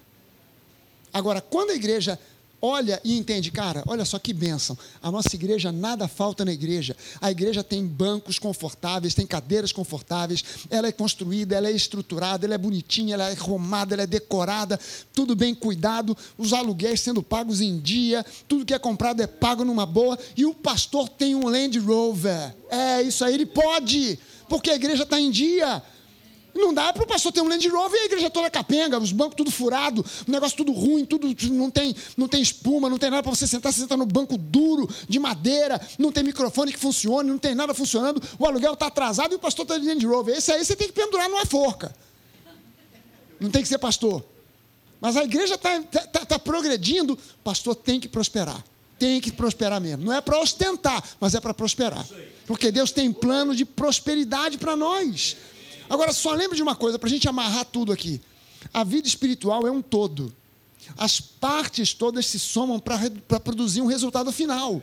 Agora, quando a igreja olha e entende, cara, olha só que bênção. A nossa igreja, nada falta na igreja. A igreja tem bancos confortáveis, tem cadeiras confortáveis, ela é construída, ela é estruturada, ela é bonitinha, ela é arrumada, ela é decorada, tudo bem cuidado, os aluguéis sendo pagos em dia, tudo que é comprado é pago numa boa, e o pastor tem um Land Rover. É isso aí, ele pode porque a igreja está em dia. Não dá para o pastor ter um Land Rover e a igreja toda capenga, os bancos tudo furado, o negócio tudo ruim, tudo não tem, não tem espuma, não tem nada para você sentar, você senta no banco duro, de madeira, não tem microfone que funcione, não tem nada funcionando, o aluguel está atrasado e o pastor está de Land Rover. Esse aí você tem que pendurar numa forca. Não tem que ser pastor. Mas a igreja está tá, tá, tá progredindo, o pastor tem que prosperar. tem que prosperar mesmo. Não é para ostentar, mas é para prosperar. Porque Deus tem plano de prosperidade para nós. Agora, só lembre de uma coisa, para a gente amarrar tudo aqui. A vida espiritual é um todo. As partes todas se somam para produzir um resultado final.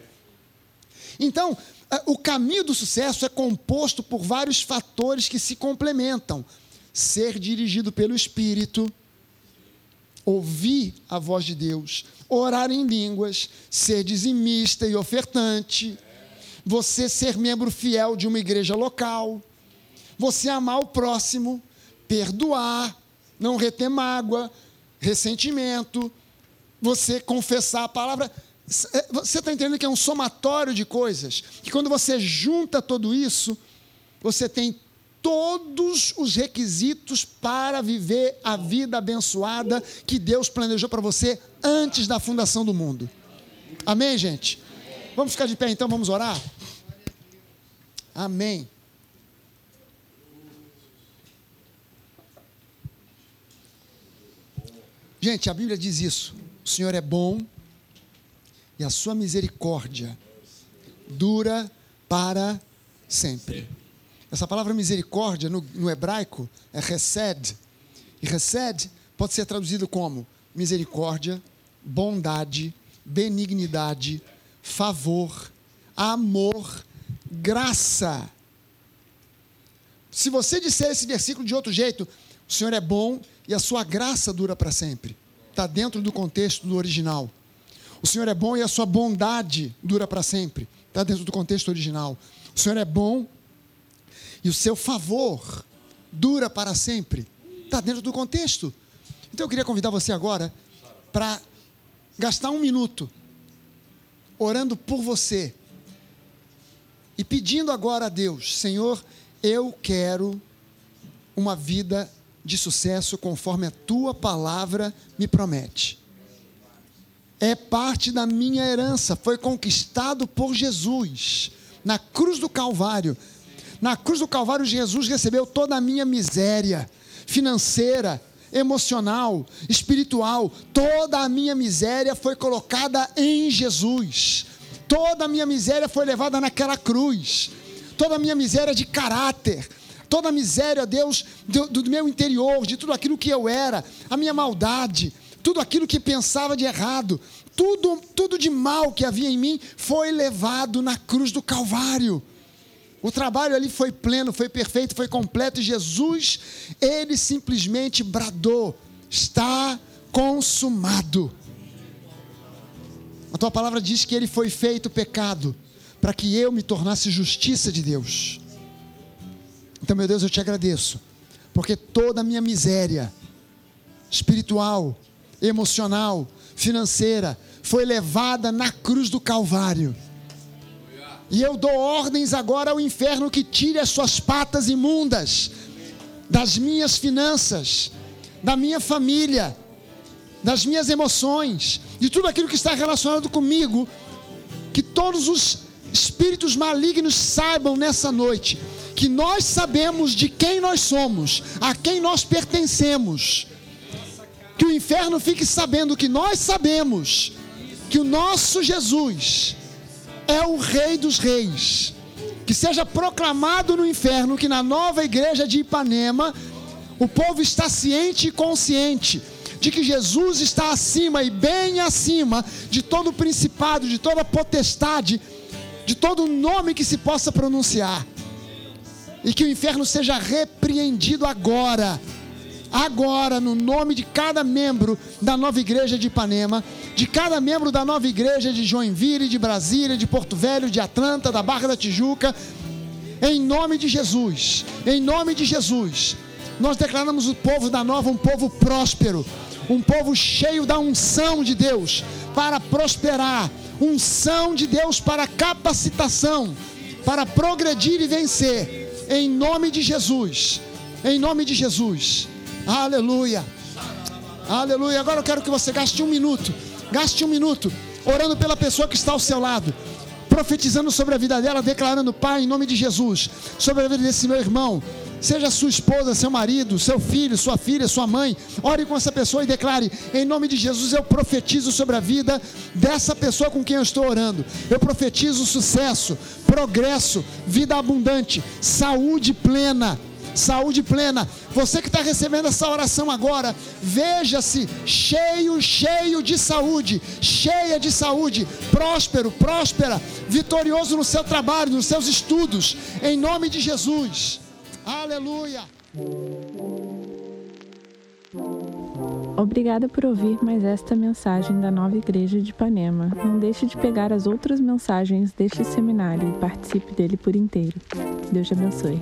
Então, o caminho do sucesso é composto por vários fatores que se complementam. Ser dirigido pelo Espírito, ouvir a voz de Deus, orar em línguas, ser dizimista e ofertante, você ser membro fiel de uma igreja local, você amar o próximo, perdoar, não reter mágoa, ressentimento, você confessar a palavra. É, você está entendendo que é um somatório de coisas, que quando você junta tudo isso, você tem todos os requisitos para viver a vida abençoada que Deus planejou para você antes da fundação do mundo. Amém, gente? Vamos ficar de pé então, vamos orar? Amém. Gente, a Bíblia diz isso. O Senhor é bom e a sua misericórdia dura para sempre. Essa palavra misericórdia no, no hebraico é resed. E resed pode ser traduzido como misericórdia, bondade, benignidade, favor, amor, graça. Se você disser esse versículo de outro jeito, o Senhor é bom e a sua graça dura para sempre. Está dentro do contexto do original. O Senhor é bom e a sua bondade dura para sempre. Está dentro do contexto original. O Senhor é bom e o seu favor dura para sempre. Está dentro do contexto. Então eu queria convidar você agora para gastar um minuto orando por você e pedindo agora a Deus: Senhor, eu quero uma vida de sucesso conforme a tua palavra me promete. É parte da minha herança, foi conquistado por Jesus na cruz do Calvário. Na cruz do Calvário, Jesus recebeu toda a minha miséria financeira, emocional, espiritual. Toda a minha miséria foi colocada em Jesus. Toda a minha miséria foi levada naquela cruz. Toda a minha miséria de caráter, toda a miséria, Deus, do, do, meu interior, de tudo aquilo que eu era, a minha maldade, tudo aquilo que pensava de errado, tudo, tudo de mal que havia em mim foi levado na cruz do Calvário. O trabalho ali foi pleno, foi perfeito, foi completo. E Jesus, ele simplesmente bradou: está consumado. A tua palavra diz que ele foi feito pecado para que eu me tornasse justiça de Deus. Então, meu Deus, eu te agradeço, porque toda a minha miséria espiritual, emocional, financeira foi levada na cruz do Calvário e eu dou ordens agora ao inferno que tire as suas patas imundas das minhas finanças, da minha família, das minhas emoções, de tudo aquilo que está relacionado comigo. Que todos os espíritos malignos saibam nessa noite que nós sabemos de quem nós somos, a quem nós pertencemos. Que o inferno fique sabendo que nós sabemos que o nosso Jesus é o Rei dos Reis. Que seja proclamado no inferno que na nova igreja de Ipanema o povo está ciente e consciente de que Jesus está acima e bem acima de todo principado, de toda potestade, de todo nome que se possa pronunciar. E que o inferno seja repreendido agora, agora, no nome de cada membro da nova igreja de Ipanema de cada membro da nova igreja de Joinville, de Brasília, de Porto Velho, de Atlanta, da Barra da Tijuca, em nome de Jesus, em nome de Jesus, nós declaramos o povo da nova um povo próspero, um povo cheio da unção de Deus para prosperar, unção de Deus para capacitação, para progredir e vencer, em nome de Jesus, em nome de Jesus, aleluia, aleluia. Agora eu quero que você gaste um minuto. Gaste um minuto orando pela pessoa que está ao seu lado, profetizando sobre a vida dela, declarando: Pai, em nome de Jesus, sobre a vida desse meu irmão, seja sua esposa, seu marido, seu filho, sua filha, sua mãe. Ore com essa pessoa e declare: em nome de Jesus, eu profetizo sobre a vida dessa pessoa com quem eu estou orando. Eu profetizo sucesso, progresso, vida abundante, saúde plena saúde plena. Você que está recebendo essa oração agora, veja-se cheio, cheio de saúde, cheia de saúde, próspero, próspera, vitorioso no seu trabalho, nos seus estudos, em nome de Jesus. Aleluia. Obrigada por ouvir mais esta mensagem da Nova Igreja de Ipanema. Não deixe de pegar as outras mensagens deste seminário e participe dele por inteiro. Deus te abençoe.